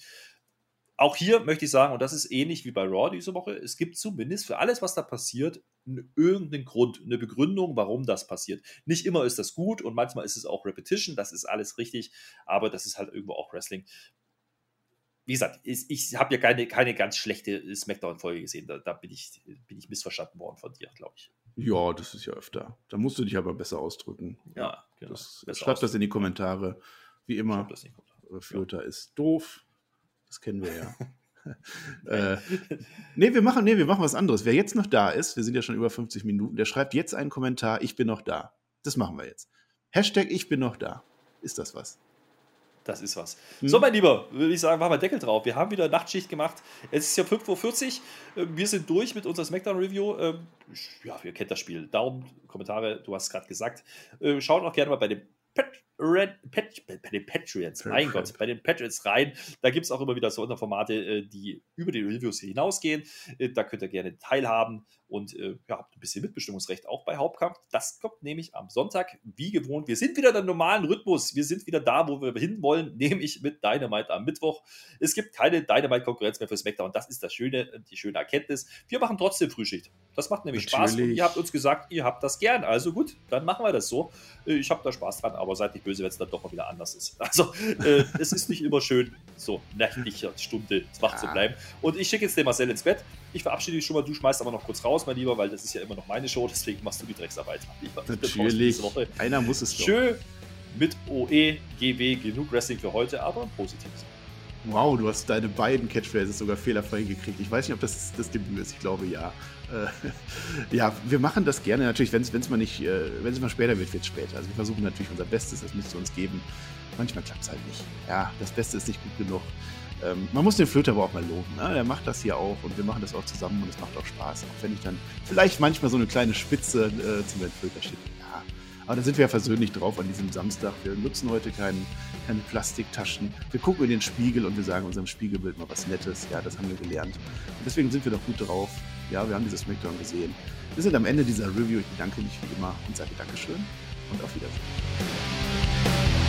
Auch hier möchte ich sagen, und das ist ähnlich wie bei Raw diese Woche, es gibt zumindest für alles, was da passiert, irgendeinen Grund, eine Begründung, warum das passiert. Nicht immer ist das gut und manchmal ist es auch Repetition, das ist alles richtig, aber das ist halt irgendwo auch Wrestling wie gesagt, ich, habe ja keine, keine ganz schlechte Smackdown-Folge gesehen. Da, da, bin, ich, bin ich missverstanden worden von dir, glaube ich. Ja, das ist ja öfter. Da musst du dich aber besser ausdrücken. Ja, genau. Das, schreib das in die Kommentare. Wie immer, Flöter ja. ist doof. Das kennen wir ja. äh, nee, wir machen, nee, wir machen was anderes. Wer jetzt noch da ist, wir sind ja schon über 50 Minuten, der schreibt jetzt einen Kommentar, ich bin noch da. Das machen wir jetzt. Hashtag ich bin noch da. Ist das was? Das ist was. Hm. So, mein Lieber, würde ich sagen, machen wir Deckel drauf. Wir haben wieder Nachtschicht gemacht. Es ist ja 5.40 Uhr. Ähm, wir sind durch mit unserer Smackdown-Review. Ähm, ja, ihr kennt das Spiel. Daumen, Kommentare, du hast es gerade gesagt. Äh, schaut auch gerne mal bei dem Red, Pat, bei den Patriots, mein Gott, bei den Patriots rein. Da gibt es auch immer wieder so Unterformate, äh, die über die Reviews hinausgehen. Äh, da könnt ihr gerne teilhaben und äh, ja, habt ein bisschen Mitbestimmungsrecht auch bei Hauptkampf. Das kommt nämlich am Sonntag, wie gewohnt. Wir sind wieder in der normalen Rhythmus. Wir sind wieder da, wo wir hinwollen, nämlich mit Dynamite am Mittwoch. Es gibt keine Dynamite-Konkurrenz mehr für SmackDown. Das ist das Schöne, die schöne Erkenntnis. Wir machen trotzdem Frühschicht. Das macht nämlich Natürlich. Spaß und ihr habt uns gesagt, ihr habt das gern. Also gut, dann machen wir das so. Ich habe da Spaß dran, aber seid nicht böse, wenn es dann doch mal wieder anders ist. Also, äh, es ist nicht immer schön, so nächtliche Stunde wach ja. zu bleiben. Und ich schicke jetzt den Marcel ins Bett. Ich verabschiede dich schon mal. Du schmeißt aber noch kurz raus, mein Lieber, weil das ist ja immer noch meine Show. Deswegen machst du die Drecksarbeit. Natürlich. Einer muss es doch. Schön mit OE, GW, genug Wrestling für heute, aber ein positives. Wow, du hast deine beiden Catchphrases sogar fehlerfrei gekriegt. Ich weiß nicht, ob das das Debüt ist. Ich glaube ja. Äh, ja, wir machen das gerne natürlich, wenn es mal nicht, äh, wenn es mal später wird, wird es später. Also wir versuchen natürlich unser Bestes, das müsst ihr uns geben. Manchmal klappt es halt nicht. Ja, das Beste ist nicht gut genug. Ähm, man muss den Flöter aber auch mal loben. Ne? Er macht das hier auch und wir machen das auch zusammen und es macht auch Spaß. Auch wenn ich dann vielleicht manchmal so eine kleine Spitze äh, zum Flöter schicke. Aber da sind wir ja versöhnlich drauf an diesem Samstag. Wir nutzen heute keinen, keine Plastiktaschen. Wir gucken in den Spiegel und wir sagen unserem Spiegelbild mal was Nettes. Ja, das haben wir gelernt. Und deswegen sind wir doch gut drauf. Ja, wir haben dieses Smackdown gesehen. Wir sind am Ende dieser Review. Ich bedanke mich wie immer und sage Dankeschön und auf Wiedersehen.